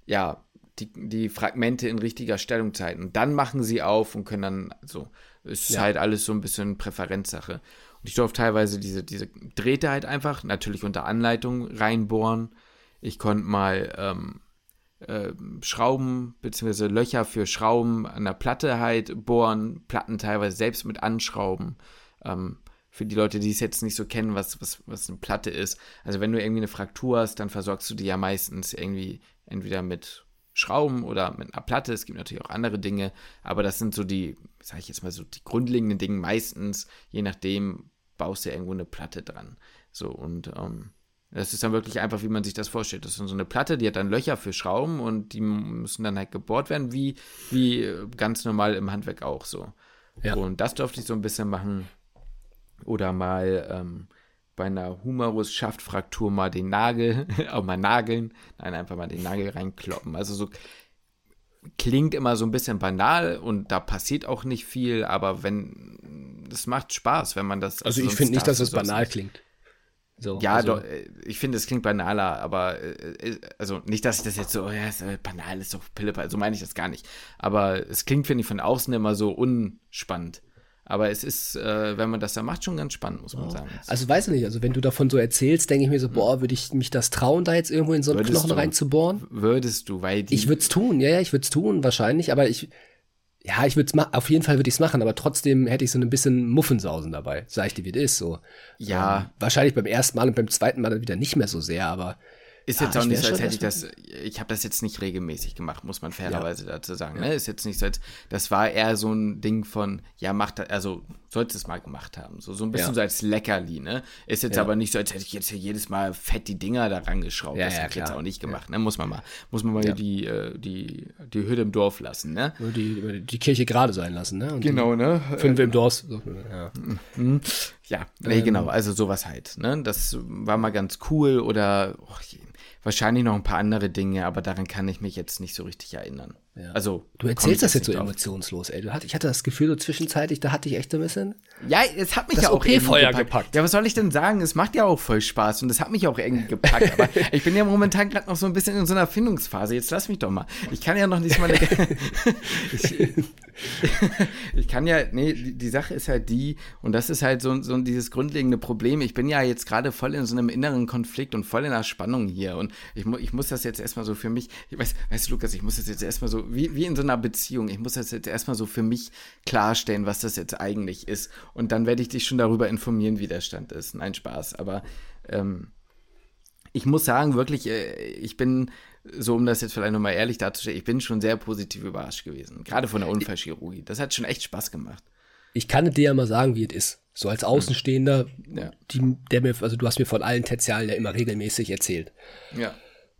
ja, die, die Fragmente in richtiger Stellung zu halten. Und dann machen sie auf und können dann so. Ist ja. halt alles so ein bisschen Präferenzsache. Und ich durfte teilweise diese, diese Drähte halt einfach, natürlich unter Anleitung, reinbohren. Ich konnte mal ähm, äh, Schrauben bzw. Löcher für Schrauben an der Platte halt bohren, Platten teilweise selbst mit anschrauben. Ähm, für die Leute, die es jetzt nicht so kennen, was, was, was eine Platte ist. Also wenn du irgendwie eine Fraktur hast, dann versorgst du die ja meistens irgendwie entweder mit Schrauben oder mit einer Platte. Es gibt natürlich auch andere Dinge, aber das sind so die, sage ich jetzt mal so, die grundlegenden Dinge meistens. Je nachdem baust du irgendwo eine Platte dran. So und ähm, das ist dann wirklich einfach, wie man sich das vorstellt. Das ist so eine Platte, die hat dann Löcher für Schrauben und die müssen dann halt gebohrt werden, wie, wie ganz normal im Handwerk auch so. Ja. Und das durfte ich so ein bisschen machen. Oder mal ähm, bei einer Humerus-Schaftfraktur mal den Nagel, auch mal nageln. Nein, einfach mal den Nagel reinkloppen. Also so klingt immer so ein bisschen banal und da passiert auch nicht viel, aber wenn, das macht Spaß, wenn man das. Also, also ich finde nicht, dass es banal klingt. So, ja, also, doch, äh, ich finde, es klingt banaler, aber äh, äh, also nicht, dass ich das jetzt so, oh ja, ist, banal ist doch Pille, so meine ich das gar nicht. Aber es klingt, finde ich, von außen immer so unspannend. Aber es ist, äh, wenn man das da macht, schon ganz spannend, muss man oh. sagen. Also weiß ich nicht, also wenn du davon so erzählst, denke ich mir so, boah, würde ich mich das trauen, da jetzt irgendwo in so einen würdest Knochen du, reinzubohren? Würdest du, weil die. Ich würde es tun, ja, ja, ich würde es tun, wahrscheinlich, aber ich, ja, ich würde es machen, auf jeden Fall würde ich es machen, aber trotzdem hätte ich so ein bisschen Muffensausen dabei, sag ich dir, wie das ist, so. Ja. Ähm, wahrscheinlich beim ersten Mal und beim zweiten Mal dann wieder nicht mehr so sehr, aber ist jetzt ah, auch nicht so, als hätte ich das, ich habe das jetzt nicht regelmäßig gemacht, muss man fairerweise ja. dazu sagen. Ne? Ist jetzt nicht so, als, das war eher so ein Ding von, ja, macht, also sollst es mal gemacht haben. So, so ein bisschen ja. so als Leckerli, ne? Ist jetzt aber nicht so, als hätte ich jetzt hier jedes Mal fett die Dinger da rangeschraubt. das habe ich jetzt auch nicht gemacht, ne? Muss man mal, muss man mal die, äh, die, die Hütte im Dorf lassen, ne? Die, die Kirche gerade sein lassen, ne? Und genau, ne? Fünf im Dorf. Ja. Mhm. Ja, nee, ähm. genau, also sowas halt, ne? Das war mal ganz cool oder oh, wahrscheinlich noch ein paar andere Dinge, aber daran kann ich mich jetzt nicht so richtig erinnern. Ja. Also, du erzählst das jetzt so emotionslos, ey. Du hat, ich hatte das Gefühl, so zwischenzeitlich, da hatte ich echt ein bisschen. Ja, es hat mich ja auch irgendwie Feuer gepackt. gepackt. Ja, was soll ich denn sagen? Es macht ja auch voll Spaß und es hat mich auch irgendwie gepackt. aber ich bin ja momentan gerade noch so ein bisschen in so einer Findungsphase. Jetzt lass mich doch mal. Ich kann ja noch nicht mal. ich, ich kann ja, nee, die, die, Sache ist halt die, und das ist halt so, so dieses grundlegende Problem. Ich bin ja jetzt gerade voll in so einem inneren Konflikt und voll in der Spannung hier. Und ich, ich muss das jetzt erstmal so für mich, ich weiß, weißt du, Lukas, ich muss das jetzt erstmal so, wie, wie in so einer Beziehung, ich muss das jetzt erstmal so für mich klarstellen, was das jetzt eigentlich ist. Und dann werde ich dich schon darüber informieren, wie der Stand ist. Nein, Spaß. Aber ähm, ich muss sagen, wirklich, äh, ich bin so um das jetzt vielleicht nochmal ehrlich darzustellen, ich bin schon sehr positiv überrascht gewesen. Gerade von der Unfallchirurgie. Das hat schon echt Spaß gemacht. Ich kann dir ja mal sagen, wie es ist. So als Außenstehender, ja. die, der mir, also du hast mir von allen Tertialen ja immer regelmäßig erzählt. Ja.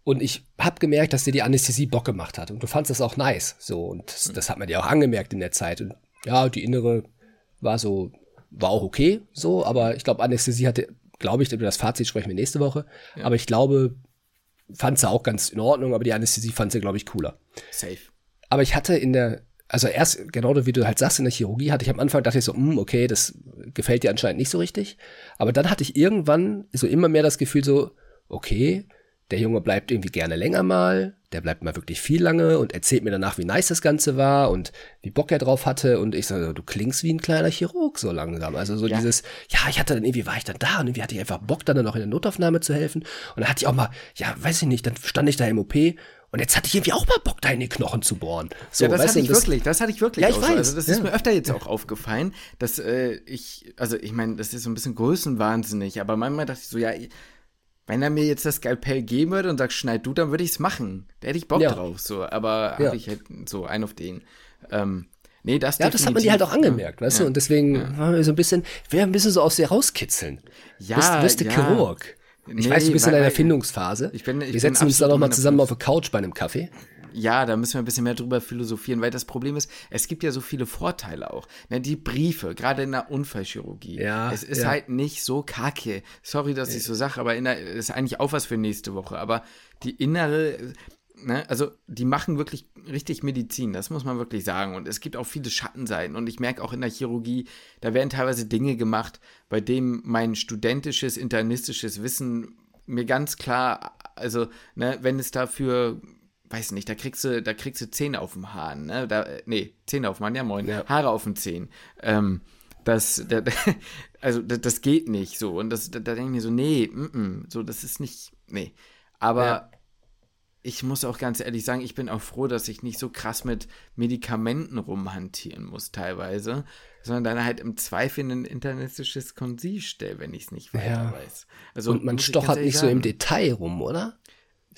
Und ich habe gemerkt, dass dir die Anästhesie Bock gemacht hat. Und du fandest das auch nice. So, und das, mhm. das hat man dir auch angemerkt in der Zeit. Und ja, die innere war so, war auch okay, so, aber ich glaube, Anästhesie hatte, glaube ich, über das Fazit sprechen wir nächste Woche. Ja. Aber ich glaube, fand sie auch ganz in Ordnung, aber die Anästhesie fand sie, glaube ich, cooler. Safe. Aber ich hatte in der, also erst, genau wie du halt sagst, in der Chirurgie hatte ich am Anfang, dachte ich so, hm, okay, das gefällt dir anscheinend nicht so richtig. Aber dann hatte ich irgendwann so immer mehr das Gefühl so, okay, der Junge bleibt irgendwie gerne länger mal, der bleibt mal wirklich viel lange und erzählt mir danach, wie nice das Ganze war und wie Bock er drauf hatte. Und ich so, du klingst wie ein kleiner Chirurg so langsam. Also so ja. dieses, ja, ich hatte dann irgendwie, war ich dann da und irgendwie hatte ich einfach Bock, dann noch in der Notaufnahme zu helfen. Und dann hatte ich auch mal, ja, weiß ich nicht, dann stand ich da im OP und jetzt hatte ich irgendwie auch mal Bock, da in die Knochen zu bohren. So, ja, das hatte ich das, wirklich, das hatte ich wirklich. Ja, ich weiß. Also das ist mir öfter jetzt auch aufgefallen, dass äh, ich, also ich meine, das ist so ein bisschen größenwahnsinnig, aber manchmal dachte ich so, ja, wenn er mir jetzt das Skalpell geben würde und sagt, schneid du, dann würde ich es machen. Da hätte ich Bock ja. drauf, so. Aber ja. habe ich halt so einen auf den. Ähm, nee, das Ja, das hat man dir halt auch angemerkt, weißt ja. du? Und deswegen ja. so ein bisschen, wir ein bisschen so aus dir rauskitzeln. Ja, du bist, du bist der Chirurg. Ich nee, weiß, du bist in einer Erfindungsphase. Ich bin, ich wir setzen uns da noch mal zusammen auf der Couch bei einem Kaffee ja, da müssen wir ein bisschen mehr drüber philosophieren, weil das Problem ist, es gibt ja so viele Vorteile auch. Ne, die Briefe, gerade in der Unfallchirurgie. Ja, es ist ja. halt nicht so kacke. Sorry, dass ich so sage, aber in der, ist eigentlich auch was für nächste Woche. Aber die innere, ne, also die machen wirklich richtig Medizin, das muss man wirklich sagen. Und es gibt auch viele Schattenseiten. Und ich merke auch in der Chirurgie, da werden teilweise Dinge gemacht, bei denen mein studentisches, internistisches Wissen mir ganz klar, also, ne, wenn es dafür weiß nicht, da kriegst du, da kriegst du Zähne auf dem Hahn, ne? Da, nee, Zähne auf dem Hahn, ja moin, ja. Haare auf dem Zehen. Ähm, das, da, also das, das, geht nicht so. Und das, da, da denke ich mir so, nee, m -m, so, das ist nicht, nee. Aber ja. ich muss auch ganz ehrlich sagen, ich bin auch froh, dass ich nicht so krass mit Medikamenten rumhantieren muss teilweise, sondern dann halt im Zweifel ein internetisches Konsil stelle, wenn ich es nicht weiter ja. weiß. Also, Und man stochert nicht sagen, so im Detail rum, oder?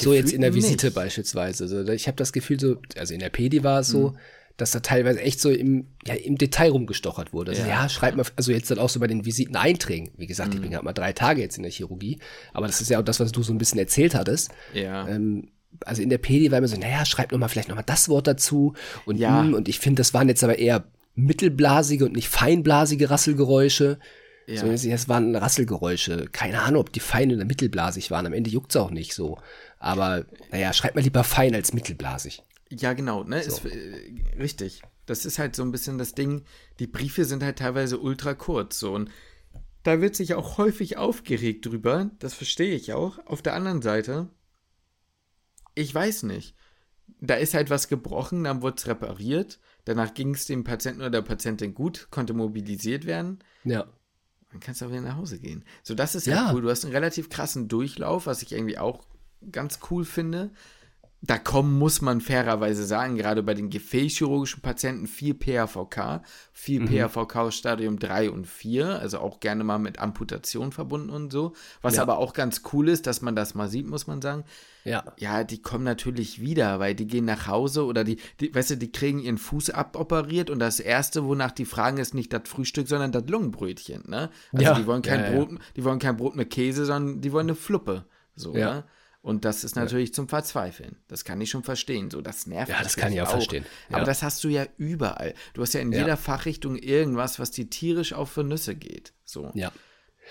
So jetzt in der Visite nicht. beispielsweise. Also ich habe das Gefühl so, also in der Pedi war es so, mhm. dass da teilweise echt so im, ja, im Detail rumgestochert wurde. Also ja, ja schreibt mal, also jetzt dann auch so bei den Visiteneinträgen. Wie gesagt, mhm. ich bin gerade mal drei Tage jetzt in der Chirurgie, aber das ist ja auch das, was du so ein bisschen erzählt hattest. Ja. Ähm, also in der Pedi war immer so, naja, schreib noch mal vielleicht noch mal das Wort dazu und ja. Mh, und ich finde, das waren jetzt aber eher mittelblasige und nicht feinblasige Rasselgeräusche. Ja. So, es waren Rasselgeräusche. Keine Ahnung, ob die fein oder mittelblasig waren. Am Ende juckt's auch nicht so. Aber naja, schreibt mal lieber fein als mittelblasig. Ja, genau, ne? So. Ist, äh, richtig. Das ist halt so ein bisschen das Ding. Die Briefe sind halt teilweise ultra kurz. So. Und da wird sich auch häufig aufgeregt drüber. Das verstehe ich auch. Auf der anderen Seite, ich weiß nicht. Da ist halt was gebrochen, dann wurde es repariert. Danach ging es dem Patienten oder der Patientin gut, konnte mobilisiert werden. Ja. Dann kannst du auch wieder nach Hause gehen. So, das ist ja halt cool. Du hast einen relativ krassen Durchlauf, was ich irgendwie auch ganz cool finde da kommen, muss man fairerweise sagen, gerade bei den gefäßchirurgischen Patienten viel PAVK, viel mhm. PAVK Stadium 3 und 4, also auch gerne mal mit Amputation verbunden und so. Was ja. aber auch ganz cool ist, dass man das mal sieht, muss man sagen. Ja. Ja, die kommen natürlich wieder, weil die gehen nach Hause oder die, die weißt du, die kriegen ihren Fuß aboperiert und das erste, wonach die fragen, ist nicht das Frühstück, sondern das Lungenbrötchen, ne? Also ja. die wollen kein ja, Brot, die wollen kein Brot mit Käse, sondern die wollen eine Fluppe. So, ja. Ne? Und das ist natürlich ja. zum Verzweifeln. Das kann ich schon verstehen. So, das nervt. Ja, das kann ich auch, auch. verstehen. Ja. Aber das hast du ja überall. Du hast ja in ja. jeder Fachrichtung irgendwas, was dir tierisch auf für Nüsse geht. So. Ja.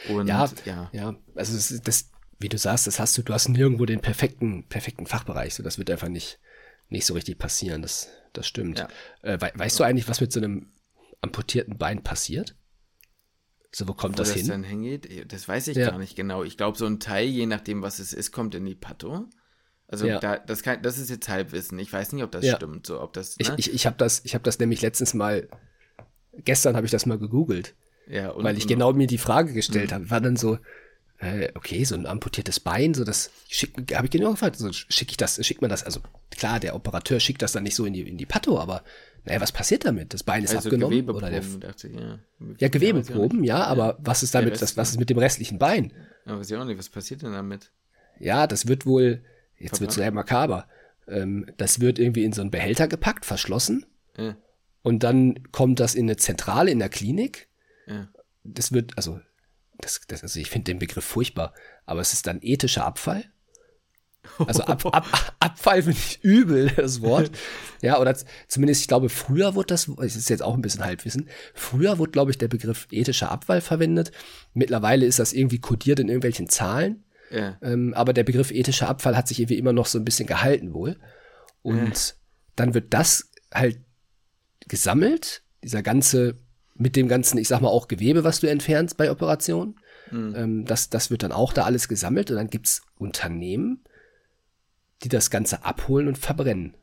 Und, ja, ja. ja. Also das, das, wie du sagst, das hast du, du hast nirgendwo den perfekten, perfekten Fachbereich. So, das wird einfach nicht, nicht so richtig passieren. Das, das stimmt. Äh, we weißt du eigentlich, was mit so einem amputierten Bein passiert? So, wo kommt wo das, das hin? dann hingeht, das weiß ich ja. gar nicht genau. Ich glaube, so ein Teil, je nachdem, was es ist, kommt in die Pato. Also ja. da, das, kann, das ist jetzt Halbwissen. Ich weiß nicht, ob das ja. stimmt. So, ob das, ne? Ich, ich, ich habe das, hab das nämlich letztens mal, gestern habe ich das mal gegoogelt. Ja, und, weil ich genau mir die Frage gestellt mhm. habe. War dann so, äh, okay, so ein amputiertes Bein, so das habe ich genau gefragt, so schicke ich das, schickt man das, also klar, der Operateur schickt das dann nicht so in die, in die Pato, aber naja, was passiert damit? Das Bein ist also abgenommen. Oder der, dachte ich, ja. ja, Gewebeproben, ja, aber was ist damit, das, was ist mit dem restlichen Bein? Ja, weiß ich auch nicht, was passiert denn damit? Ja, das wird wohl, jetzt wird es sehr makaber, ähm, das wird irgendwie in so einen Behälter gepackt, verschlossen. Ja. Und dann kommt das in eine Zentrale in der Klinik. Ja. Das wird, also, das, das, also ich finde den Begriff furchtbar, aber es ist dann ethischer Abfall. Also Ab, Ab, Abfall finde ich übel, das Wort. Ja, oder zumindest, ich glaube, früher wurde das, es ist jetzt auch ein bisschen Halbwissen, früher wurde, glaube ich, der Begriff ethischer Abfall verwendet. Mittlerweile ist das irgendwie kodiert in irgendwelchen Zahlen. Ja. Ähm, aber der Begriff ethischer Abfall hat sich irgendwie immer noch so ein bisschen gehalten wohl. Und ja. dann wird das halt gesammelt, dieser ganze, mit dem ganzen, ich sag mal, auch Gewebe, was du entfernst bei Operationen. Mhm. Ähm, das, das wird dann auch da alles gesammelt und dann gibt's Unternehmen, die das Ganze abholen und verbrennen.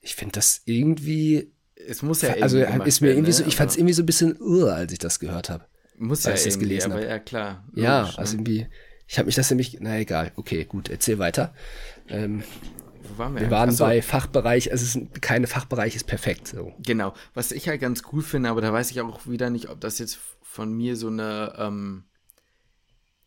Ich finde das irgendwie. Es muss ja Also ist mir irgendwie so, ne? ich fand es irgendwie so ein bisschen uh, als ich das gehört habe. Muss ja ich das gelesen aber hab. ja klar. Logisch, ja, ne? also irgendwie, ich habe mich das nämlich, na egal, okay, gut, erzähl weiter. Ähm, Wo waren wir? Wir waren Achso. bei Fachbereich, also es ist, keine Fachbereich ist perfekt. So. Genau, was ich halt ganz cool finde, aber da weiß ich auch wieder nicht, ob das jetzt von mir so eine, ähm,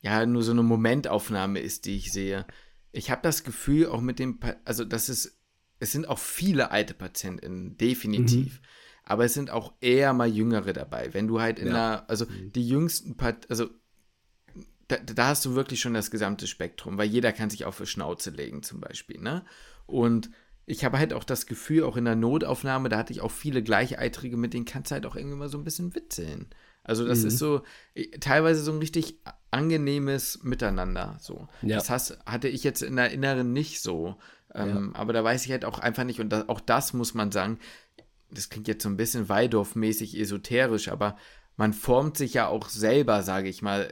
ja, nur so eine Momentaufnahme ist, die ich sehe ich habe das Gefühl, auch mit dem, also das ist, es sind auch viele alte PatientInnen, definitiv. Mhm. Aber es sind auch eher mal Jüngere dabei. Wenn du halt in ja. einer, also mhm. die jüngsten, Pat also da, da, hast du wirklich schon das gesamte Spektrum, weil jeder kann sich auf die Schnauze legen zum Beispiel, ne? Und ich habe halt auch das Gefühl, auch in der Notaufnahme, da hatte ich auch viele Gleichaltrige, mit denen kannst du halt auch irgendwie mal so ein bisschen witzeln. Also das mhm. ist so teilweise so ein richtig angenehmes Miteinander. So. Ja. Das heißt, hatte ich jetzt in der Inneren nicht so. Ähm, ja. Aber da weiß ich halt auch einfach nicht, und da, auch das muss man sagen, das klingt jetzt so ein bisschen Weidorf-mäßig esoterisch, aber man formt sich ja auch selber, sage ich mal,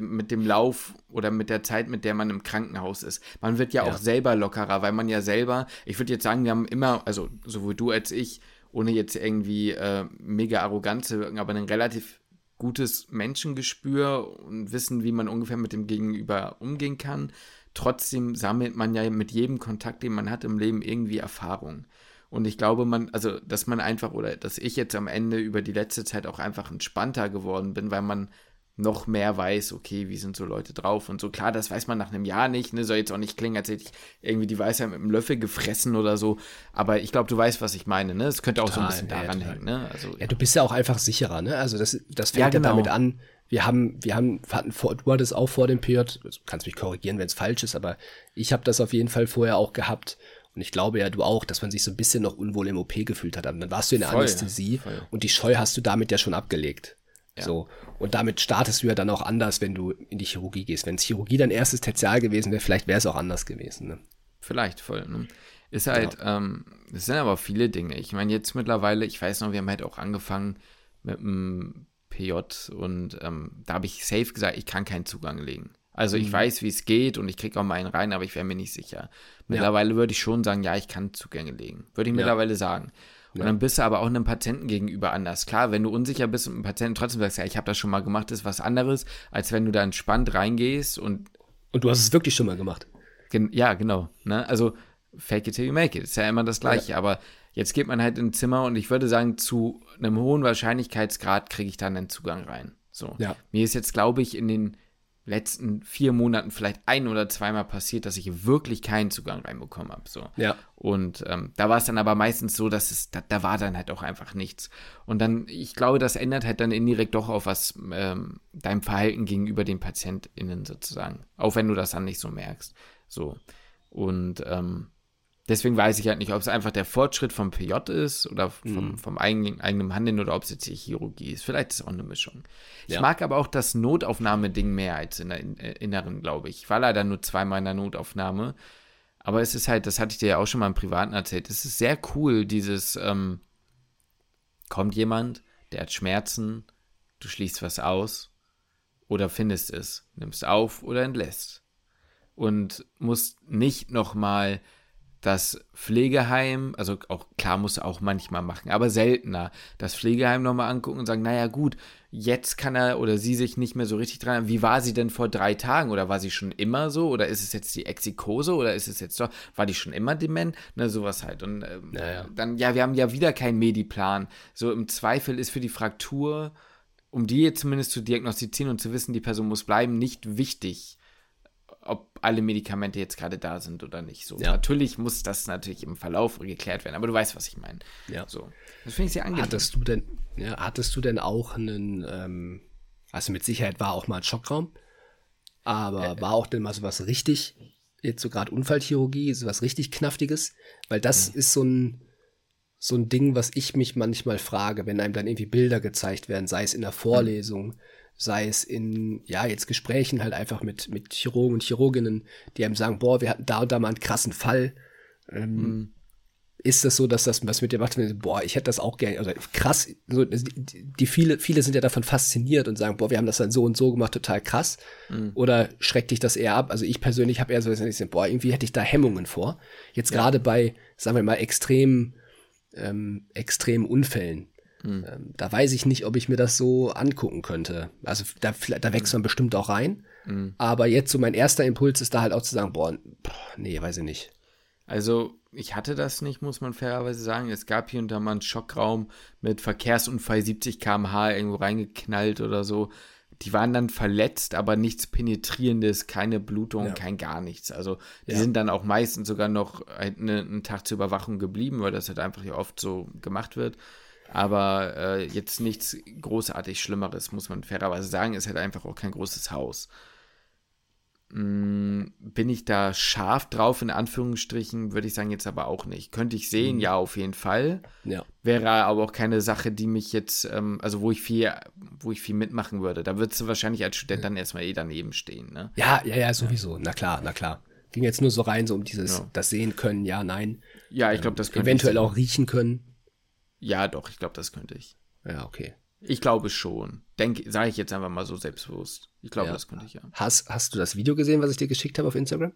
mit dem Lauf oder mit der Zeit, mit der man im Krankenhaus ist. Man wird ja, ja. auch selber lockerer, weil man ja selber, ich würde jetzt sagen, wir haben immer, also sowohl du als ich, ohne jetzt irgendwie äh, mega arrogant zu wirken, aber einen relativ gutes Menschengespür und wissen, wie man ungefähr mit dem Gegenüber umgehen kann. Trotzdem sammelt man ja mit jedem Kontakt, den man hat im Leben, irgendwie Erfahrung. Und ich glaube, man, also, dass man einfach, oder dass ich jetzt am Ende über die letzte Zeit auch einfach entspannter geworden bin, weil man noch mehr weiß, okay, wie sind so Leute drauf und so. Klar, das weiß man nach einem Jahr nicht, ne? Soll jetzt auch nicht klingen, als hätte ich irgendwie die Weisheit mit einem Löffel gefressen oder so. Aber ich glaube, du weißt, was ich meine, ne? Es könnte auch total, so ein bisschen daran ja, hängen, ne? Also, ja, du bist ja auch einfach sicherer, ne? Also das, das fängt ja, genau. damit an. Wir haben, wir haben, hatten vor, du hattest auch vor dem Period, du kannst mich korrigieren, wenn es falsch ist, aber ich habe das auf jeden Fall vorher auch gehabt. Und ich glaube ja, du auch, dass man sich so ein bisschen noch unwohl im OP gefühlt hat. Und dann warst du in der Voll, Anästhesie ja, und die Scheu hast du damit ja schon abgelegt. Ja. So. Und damit startest du ja dann auch anders, wenn du in die Chirurgie gehst. Wenn es Chirurgie dein erstes Tertial gewesen wäre, vielleicht wäre es auch anders gewesen. Ne? Vielleicht voll. Ne? Ist halt, ja. ähm, es sind aber viele Dinge. Ich meine, jetzt mittlerweile, ich weiß noch, wir haben halt auch angefangen mit dem PJ und ähm, da habe ich safe gesagt, ich kann keinen Zugang legen. Also ich mhm. weiß, wie es geht und ich kriege auch mal einen rein, aber ich wäre mir nicht sicher. Mittlerweile ja. würde ich schon sagen, ja, ich kann Zugänge legen. Würde ich ja. mittlerweile sagen. Und ja. dann bist du aber auch einem Patienten gegenüber anders. Klar, wenn du unsicher bist und einem Patienten trotzdem sagst, ja, ich habe das schon mal gemacht, ist was anderes, als wenn du da entspannt reingehst und. Und du hast es wirklich schon mal gemacht. Gen ja, genau. Ne? Also fake it till you make it. Ist ja immer das Gleiche. Ja. Aber jetzt geht man halt in ein Zimmer und ich würde sagen, zu einem hohen Wahrscheinlichkeitsgrad kriege ich dann einen Zugang rein. So. Ja. Mir ist jetzt, glaube ich, in den letzten vier Monaten vielleicht ein oder zweimal passiert, dass ich wirklich keinen Zugang reinbekommen habe. So. Ja. Und ähm, da war es dann aber meistens so, dass es, da, da, war dann halt auch einfach nichts. Und dann, ich glaube, das ändert halt dann indirekt doch auf was ähm, deinem Verhalten gegenüber den PatientInnen sozusagen. Auch wenn du das dann nicht so merkst. So. Und ähm, Deswegen weiß ich halt nicht, ob es einfach der Fortschritt vom PJ ist oder vom, mhm. vom eigenen, eigenen Handeln oder ob es jetzt die Chirurgie ist. Vielleicht ist es auch eine Mischung. Ja. Ich mag aber auch das Notaufnahmeding mehr als in der äh, Inneren, glaube ich. Ich war leider nur zweimal in der Notaufnahme. Aber es ist halt, das hatte ich dir ja auch schon mal im Privaten erzählt, es ist sehr cool, dieses, ähm, kommt jemand, der hat Schmerzen, du schließt was aus oder findest es, nimmst auf oder entlässt. Und musst nicht nochmal das Pflegeheim, also auch klar muss er auch manchmal machen, aber seltener, das Pflegeheim nochmal angucken und sagen, naja gut, jetzt kann er oder sie sich nicht mehr so richtig dran. Wie war sie denn vor drei Tagen? Oder war sie schon immer so? Oder ist es jetzt die Exikose? Oder ist es jetzt doch, war die schon immer dement? Ne, sowas halt. Und ähm, naja. dann, ja, wir haben ja wieder keinen Mediplan. So im Zweifel ist für die Fraktur, um die jetzt zumindest zu diagnostizieren und zu wissen, die Person muss bleiben, nicht wichtig ob alle Medikamente jetzt gerade da sind oder nicht. So, ja. natürlich muss das natürlich im Verlauf geklärt werden, aber du weißt, was ich meine. Ja. So. Das finde ich sehr angenehm. Hattest du denn, ja, hattest du denn auch einen, ähm, also mit Sicherheit war auch mal ein Schockraum, aber äh, war auch denn mal so was richtig, jetzt so gerade Unfallchirurgie, so was richtig Knaftiges? Weil das mhm. ist so ein, so ein Ding, was ich mich manchmal frage, wenn einem dann irgendwie Bilder gezeigt werden, sei es in der Vorlesung, mhm sei es in, ja, jetzt Gesprächen halt einfach mit, mit Chirurgen und Chirurginnen, die einem sagen, boah, wir hatten da und da mal einen krassen Fall. Ähm, mhm. Ist das so, dass das was mit dir macht? Boah, ich hätte das auch gerne, also krass, so, die, die, viele, viele sind ja davon fasziniert und sagen, boah, wir haben das dann so und so gemacht, total krass. Mhm. Oder schreckt dich das eher ab? Also ich persönlich habe eher so, boah, irgendwie hätte ich da Hemmungen vor. Jetzt ja. gerade bei, sagen wir mal, extrem, ähm, extremen Unfällen hm. Ähm, da weiß ich nicht, ob ich mir das so angucken könnte. Also da, da wächst hm. man bestimmt auch rein. Mhm. Aber jetzt so mein erster Impuls ist da halt auch zu sagen, boah, nee, weiß ich nicht. Also ich hatte das nicht, muss man fairerweise sagen. Es gab hier und da mal einen Schockraum mit Verkehrsunfall 70 km/h irgendwo reingeknallt oder so. Die waren dann verletzt, aber nichts Penetrierendes, keine Blutung, ja. kein gar nichts. Also die ja. sind dann auch meistens sogar noch eine, einen Tag zur Überwachung geblieben, weil das halt einfach ja oft so gemacht wird. Aber äh, jetzt nichts großartig Schlimmeres, muss man fairerweise sagen. Ist halt einfach auch kein großes Haus. Hm, bin ich da scharf drauf, in Anführungsstrichen, würde ich sagen, jetzt aber auch nicht. Könnte ich sehen, mhm. ja, auf jeden Fall. Ja. Wäre aber auch keine Sache, die mich jetzt, ähm, also wo ich viel, wo ich viel mitmachen würde. Da würdest du wahrscheinlich als Student dann erstmal eh daneben stehen, ne? Ja, ja, ja, sowieso. Na klar, na klar. Ging jetzt nur so rein, so um dieses, ja. das sehen können, ja, nein. Ja, ich glaube, das könnte Eventuell auch riechen können. Ja, doch, ich glaube, das könnte ich. Ja, okay. Ich glaube schon. Denke, sage ich jetzt einfach mal so selbstbewusst. Ich glaube, ja. das könnte ich ja. Hast, hast du das Video gesehen, was ich dir geschickt habe auf Instagram?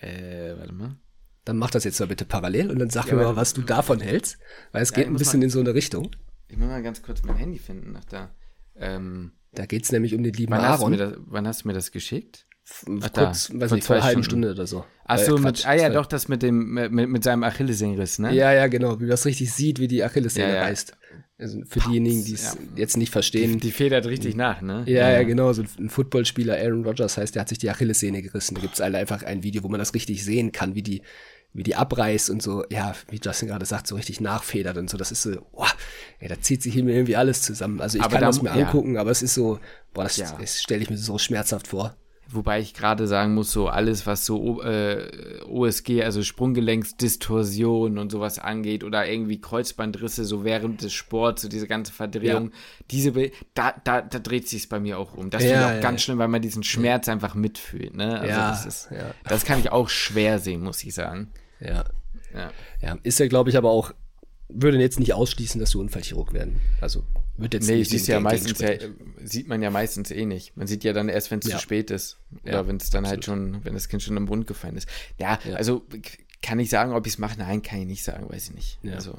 Äh, warte mal. Dann mach das jetzt mal bitte parallel und dann sag ja, mir mal, was du davon hältst, weil es ja, geht ein bisschen mal, in so eine Richtung. Ich muss mal ganz kurz mein Handy finden nach da. Ähm, da geht es nämlich um den lieben wann Aaron. Hast das, wann hast du mir das geschickt? Ach, kurz, da, weiß nicht, vor einer halben Stunde oder so. Achso, äh, ah ja, doch, das mit dem, mit, mit seinem Achillessehnenriss, ne? Ja, ja, genau, wie man das richtig sieht, wie die Achillessehne ja, ja. reißt. Also für Pops, diejenigen, die es ja. jetzt nicht verstehen. Die, die, federt richtig nach, ne? Ja, ja, genau. So ein Footballspieler, Aaron Rodgers heißt, der hat sich die Achillessehne gerissen. Da gibt es einfach ein Video, wo man das richtig sehen kann, wie die, wie die abreißt und so, ja, wie Justin gerade sagt, so richtig nachfedert und so. Das ist so, boah, ey, da zieht sich hier irgendwie alles zusammen. Also ich aber kann da, das mir angucken, aber es ist so, boah, das, das stelle ich mir so schmerzhaft vor. Wobei ich gerade sagen muss, so alles, was so äh, OSG, also Sprunggelenksdistorsion und sowas angeht oder irgendwie Kreuzbandrisse so während des Sports, so diese ganze Verdrehung, ja. diese, da, da, da dreht sich bei mir auch um. Das ja, finde ich auch ja, ganz schlimm, weil man diesen Schmerz einfach mitfühlt. Ne? Also ja, das, ist, das kann ich auch schwer sehen, muss ich sagen. Ja. Ja, ist ja, glaube ich, aber auch, würde jetzt nicht ausschließen, dass du Unfallchirurg werden. Also, wird jetzt nee, nicht siehst ja meistens ja, sieht man ja meistens eh nicht. Man sieht ja dann erst, wenn es Ja. zu spät ist. Oder Ja, wenn es dann halt schon, wenn das Kind schon im Bund gefallen ist. Ja, also kann ich sagen, ob ich es mache? Nein, kann ich nicht sagen, weiß ich nicht. Ja. Also,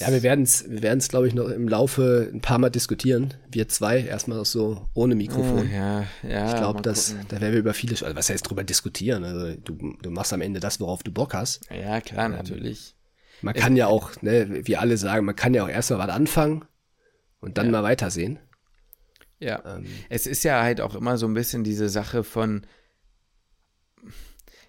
Ja, wir werden es, wir werden es, glaube ich, noch im Laufe ein paar Mal diskutieren. Wir zwei, erstmal so ohne Mikrofon. Ah, ja, ja. Ich glaube, dass gucken. da werden wir über viele, also was heißt drüber diskutieren? Also du, du machst am Ende das, worauf du Bock hast. Ja, klar, natürlich. Man kann ja auch, ne, wie alle sagen, man kann ja auch erstmal was anfangen und dann Ja. mal weitersehen. Ja. Ähm, Es ist ja halt auch immer so ein bisschen diese Sache von,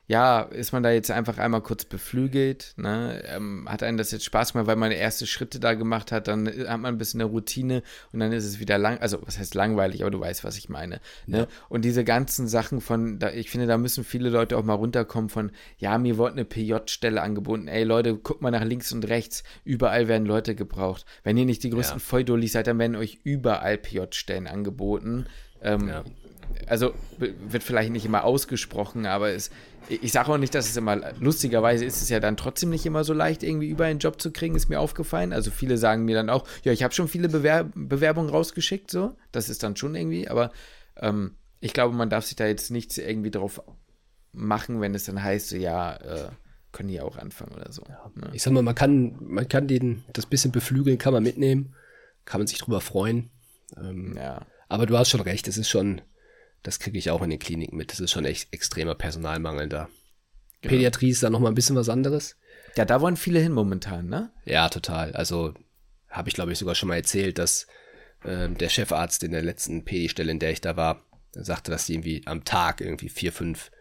ja, ist man da jetzt einfach einmal kurz beflügelt, ne? Ähm, hat einen das jetzt Spaß gemacht, weil man erste Schritte da gemacht hat, dann hat man ein bisschen eine Routine und dann ist es wieder lang, also was heißt langweilig, aber du weißt, was ich meine. Ne? Ja. Und diese ganzen Sachen von, da, ich finde, da müssen viele Leute auch mal runterkommen von, ja, mir wurde eine PJ-Stelle angeboten, ey Leute, guckt mal nach links und rechts, überall werden Leute gebraucht. Wenn ihr nicht die größten Ja. Volldolis seid, dann werden euch überall PJ-Stellen angeboten. Ähm, Ja. Also wird vielleicht nicht immer ausgesprochen, aber es, ich sage auch nicht, dass es immer, lustigerweise ist es ja dann trotzdem nicht immer so leicht, irgendwie überall einen Job zu kriegen, ist mir aufgefallen. Also viele sagen mir dann auch, ja, ich habe schon viele Bewer Bewerbungen rausgeschickt, so, das ist dann schon irgendwie, aber ähm, ich glaube, man darf sich da jetzt nichts irgendwie drauf machen, wenn es dann heißt, so, ja, äh, können die ja auch anfangen oder so. Ne? Ich sag mal, man kann, man kann den, das bisschen beflügeln, kann man mitnehmen, kann man sich drüber freuen. Ähm, Ja. Aber du hast schon recht, es ist schon, das kriege ich auch in den Kliniken mit, es ist schon echt extremer Personalmangel da. Genau. Pädiatrie ist da nochmal ein bisschen was anderes. ja, da wollen viele hin momentan, ne? Ja, total. Also habe ich, glaube ich, sogar schon mal erzählt, dass ähm, der Chefarzt in der letzten PD-Stelle, in der ich da war, sagte, dass die irgendwie am Tag irgendwie vier, fünf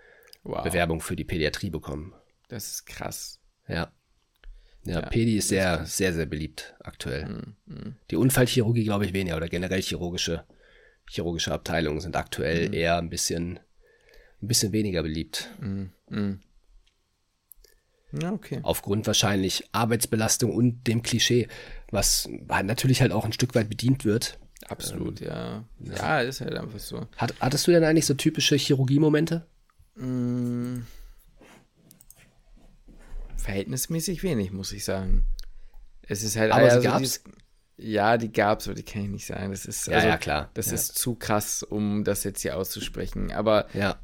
Wow. Bewerbungen für die Pädiatrie bekommen. Das ist krass. Ja. Ja, Ja, Pedi ist das sehr, ist- sehr, sehr beliebt aktuell. Hm, hm. Die Unfallchirurgie, glaube ich, weniger oder generell chirurgische, chirurgische Abteilungen sind aktuell eher ein bisschen, ein bisschen weniger beliebt. Hm, hm. Ja, okay. Aufgrund wahrscheinlich Arbeitsbelastung und dem Klischee, was halt natürlich halt auch ein Stück weit bedient wird. Absolut, ja. ja. ist halt einfach so. Hat, hattest du denn eigentlich so typische Chirurgie-Momente? Mm, verhältnismäßig wenig, muss ich sagen. Es ist halt Aber eher sie so gab's? dieses- ja, die gab's, aber die kann ich nicht sagen. Das ist Ja, also, ja, klar. Das Ja. ist zu krass, um das jetzt hier auszusprechen. Aber Ja,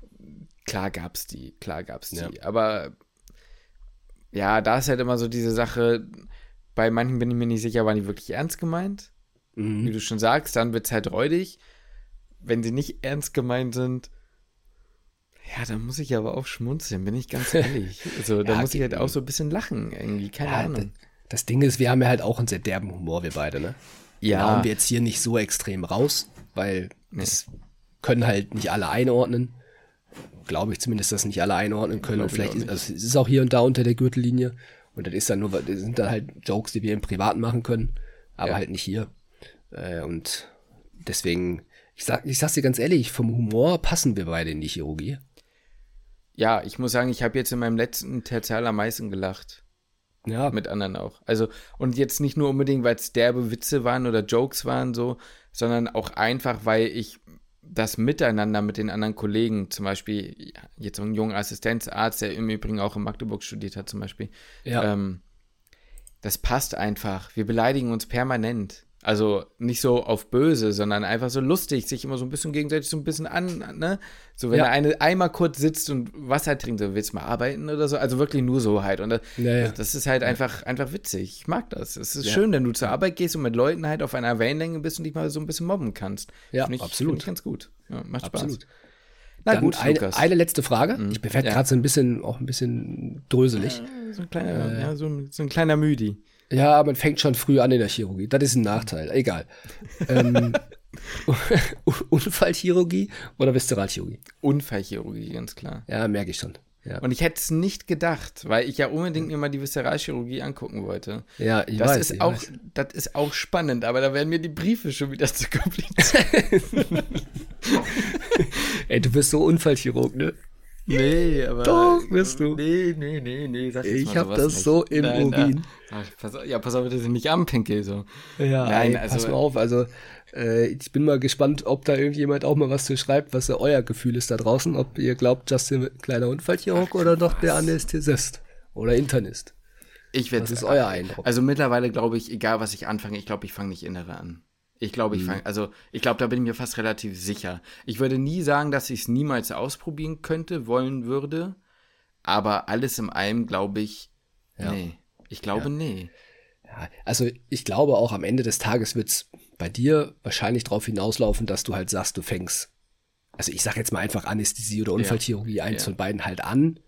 klar gab's die, klar gab's die. Aber ja, da ist halt immer so diese Sache. Bei manchen bin ich mir nicht sicher, waren die wirklich ernst gemeint? Wie mhm. du schon sagst, dann wird's halt räudig. Wenn sie nicht ernst gemeint sind, ja, dann muss ich aber auch schmunzeln, bin ich ganz ehrlich. Also, da Ja, muss ich halt auch so ein bisschen lachen, irgendwie, keine ja Ahnung. Das Ding ist, wir haben ja halt auch einen sehr derben Humor, wir beide, ne? Ja. Hauen wir jetzt hier nicht so extrem raus, weil das können halt nicht alle einordnen. Glaube ich zumindest, dass nicht alle einordnen können. Und vielleicht ist, also es ist auch hier und da unter der Gürtellinie. Und das ist dann nur, das sind dann halt Jokes, die wir im Privaten machen können, aber Ja. halt nicht hier. Äh, und deswegen, ich sag, ich sag's dir ganz ehrlich, vom Humor passen wir beide in die Chirurgie. Ja, ich muss sagen, ich habe jetzt in meinem letzten Tertial am meisten gelacht. Ja, Mit anderen auch. Also, und jetzt nicht nur unbedingt, weil es derbe Witze waren oder Jokes waren, so, sondern auch einfach, weil ich das Miteinander mit den anderen Kollegen, zum Beispiel jetzt so ein junger Assistenzarzt, der im Übrigen auch in Magdeburg studiert hat, zum Beispiel, ja. ähm, das passt einfach. Wir beleidigen uns permanent. Also nicht so auf böse, sondern einfach so lustig, sich immer so ein bisschen gegenseitig so ein bisschen an, ne? So, wenn Ja. der eine einmal kurz sitzt und Wasser trinkt, so willst du mal arbeiten oder so. Also wirklich nur so halt. Und das, Ja, ja. das, ist halt einfach, einfach witzig. Ich mag das. Es ist schön, wenn du zur Arbeit gehst und mit Leuten halt auf einer Wellenlänge bist und dich mal so ein bisschen mobben kannst. Ja, ich, absolut. Ich ganz gut. Macht Absolut. Spaß. Na Dann gut, eine, Lukas. eine letzte Frage. Ich werde Ja. gerade so ein bisschen, auch ein bisschen dröselig. so ein kleiner, Äh. ja, so ein, so ein kleiner Müdi. Ja, man fängt schon früh an in der Chirurgie. Das ist ein Nachteil. Egal. ähm, Unfallchirurgie oder Viszeralchirurgie? Unfallchirurgie, ganz klar. Ja, merke ich schon. Ja, Und ich hätte es nicht gedacht, weil ich ja unbedingt mir mal die Viszeralchirurgie angucken wollte. ja ich Das weiß. ist ich auch, weiß. das ist auch spannend, aber da werden mir die Briefe schon wieder zu kompliziert. Ey, du bist so Unfallchirurg, ne? Nee, aber. Doch, wirst du. Nee, nee, nee, nee. Sag jetzt Ich mal hab sowas das nicht. so im Nein, Urin. Ach, pass auf, ja, pass auf, dass ich nicht anpinkel, so. Ja, Nein, ey, also- pass mal auf. Also, äh, ich bin mal gespannt, ob da irgendjemand auch mal was zu schreibt, was euer Gefühl ist da draußen. Ob ihr glaubt, Justin ein kleiner Unfallchirurg oder doch der Anästhesist oder Internist. Ich werd, Was ist euer Eindruck? Also mittlerweile glaube ich, egal was ich anfange, ich glaube, ich fange nicht innere an. Ich glaube, ich mhm. fange, also ich glaube, da bin ich mir fast relativ sicher. Ich würde nie sagen, dass ich es niemals ausprobieren könnte, wollen würde, aber alles in allem glaube ich, ja. nee. Ich glaube, ja. nee. Ja, also ich glaube auch am Ende des Tages wird es bei dir wahrscheinlich darauf hinauslaufen, dass du halt sagst, du fängst, also ich sage jetzt mal einfach Anästhesie oder Unfallchirurgie, eins von beiden halt an,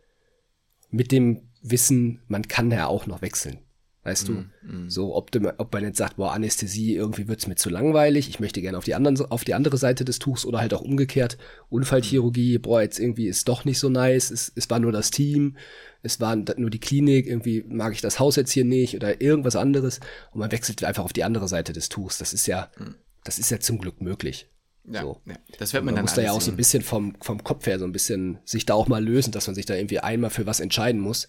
mit dem Wissen, man kann ja auch noch wechseln. Weißt du? Mm. So, ob, du, ob man jetzt sagt, boah, Anästhesie, irgendwie wird's mir zu langweilig, ich möchte gerne auf die, anderen, auf die andere Seite des Tuchs oder halt auch umgekehrt. Unfallchirurgie, boah, jetzt irgendwie ist doch nicht so nice, es, es war nur das Team, es war nur die Klinik, irgendwie mag ich das Haus jetzt hier nicht oder irgendwas anderes. Und man wechselt einfach auf die andere Seite des Tuchs. Das ist ja, mm. das ist ja zum Glück möglich. Ja, so. ja, das wird man, man dann muss da ja auch so ein bisschen vom, vom Kopf her so ein bisschen sich da auch mal lösen, dass man sich da irgendwie einmal für was entscheiden muss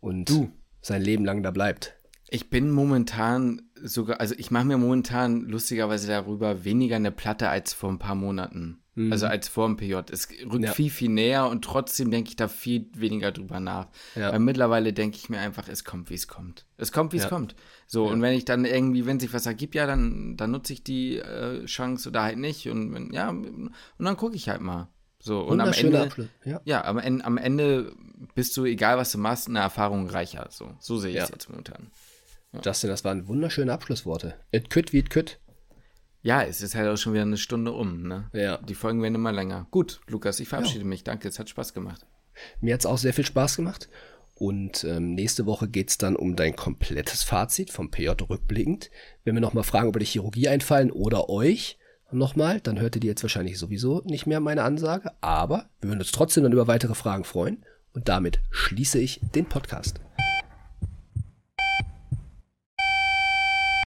und du. sein Leben lang da bleibt. Ich bin momentan sogar, also ich mache mir momentan lustigerweise darüber weniger eine Platte als vor ein paar Monaten. Mhm. Also als vor dem PJ. Es rückt ja. viel, viel näher und trotzdem denke ich da viel weniger drüber nach. Ja. Weil mittlerweile denke ich mir einfach, es kommt, wie es kommt. Es kommt, wie ja. es kommt. So, und wenn ich dann irgendwie, wenn sich was ergibt, ja, dann, dann nutze ich die äh, Chance oder halt nicht. Und ja, und dann gucke ich halt mal. So, und am Ende, ja, ja am, Ende, am Ende bist du, egal was du machst, eine Erfahrung reicher. So, so sehe ich es jetzt momentan. Justin, das waren wunderschöne Abschlussworte. It could wie it could. Ja, es ist halt auch schon wieder eine Stunde um, ne? Ja. Die Folgen werden immer länger. Gut, Lukas, ich verabschiede ja. mich. Danke, es hat Spaß gemacht. Mir hat es auch sehr viel Spaß gemacht. Und ähm, nächste Woche geht es dann um dein komplettes Fazit vom PJ rückblickend. Wenn wir nochmal Fragen über die Chirurgie einfallen oder euch nochmal, dann hört ihr die jetzt wahrscheinlich sowieso nicht mehr meine Ansage. Aber wir würden uns trotzdem dann über weitere Fragen freuen. Und damit schließe ich den Podcast.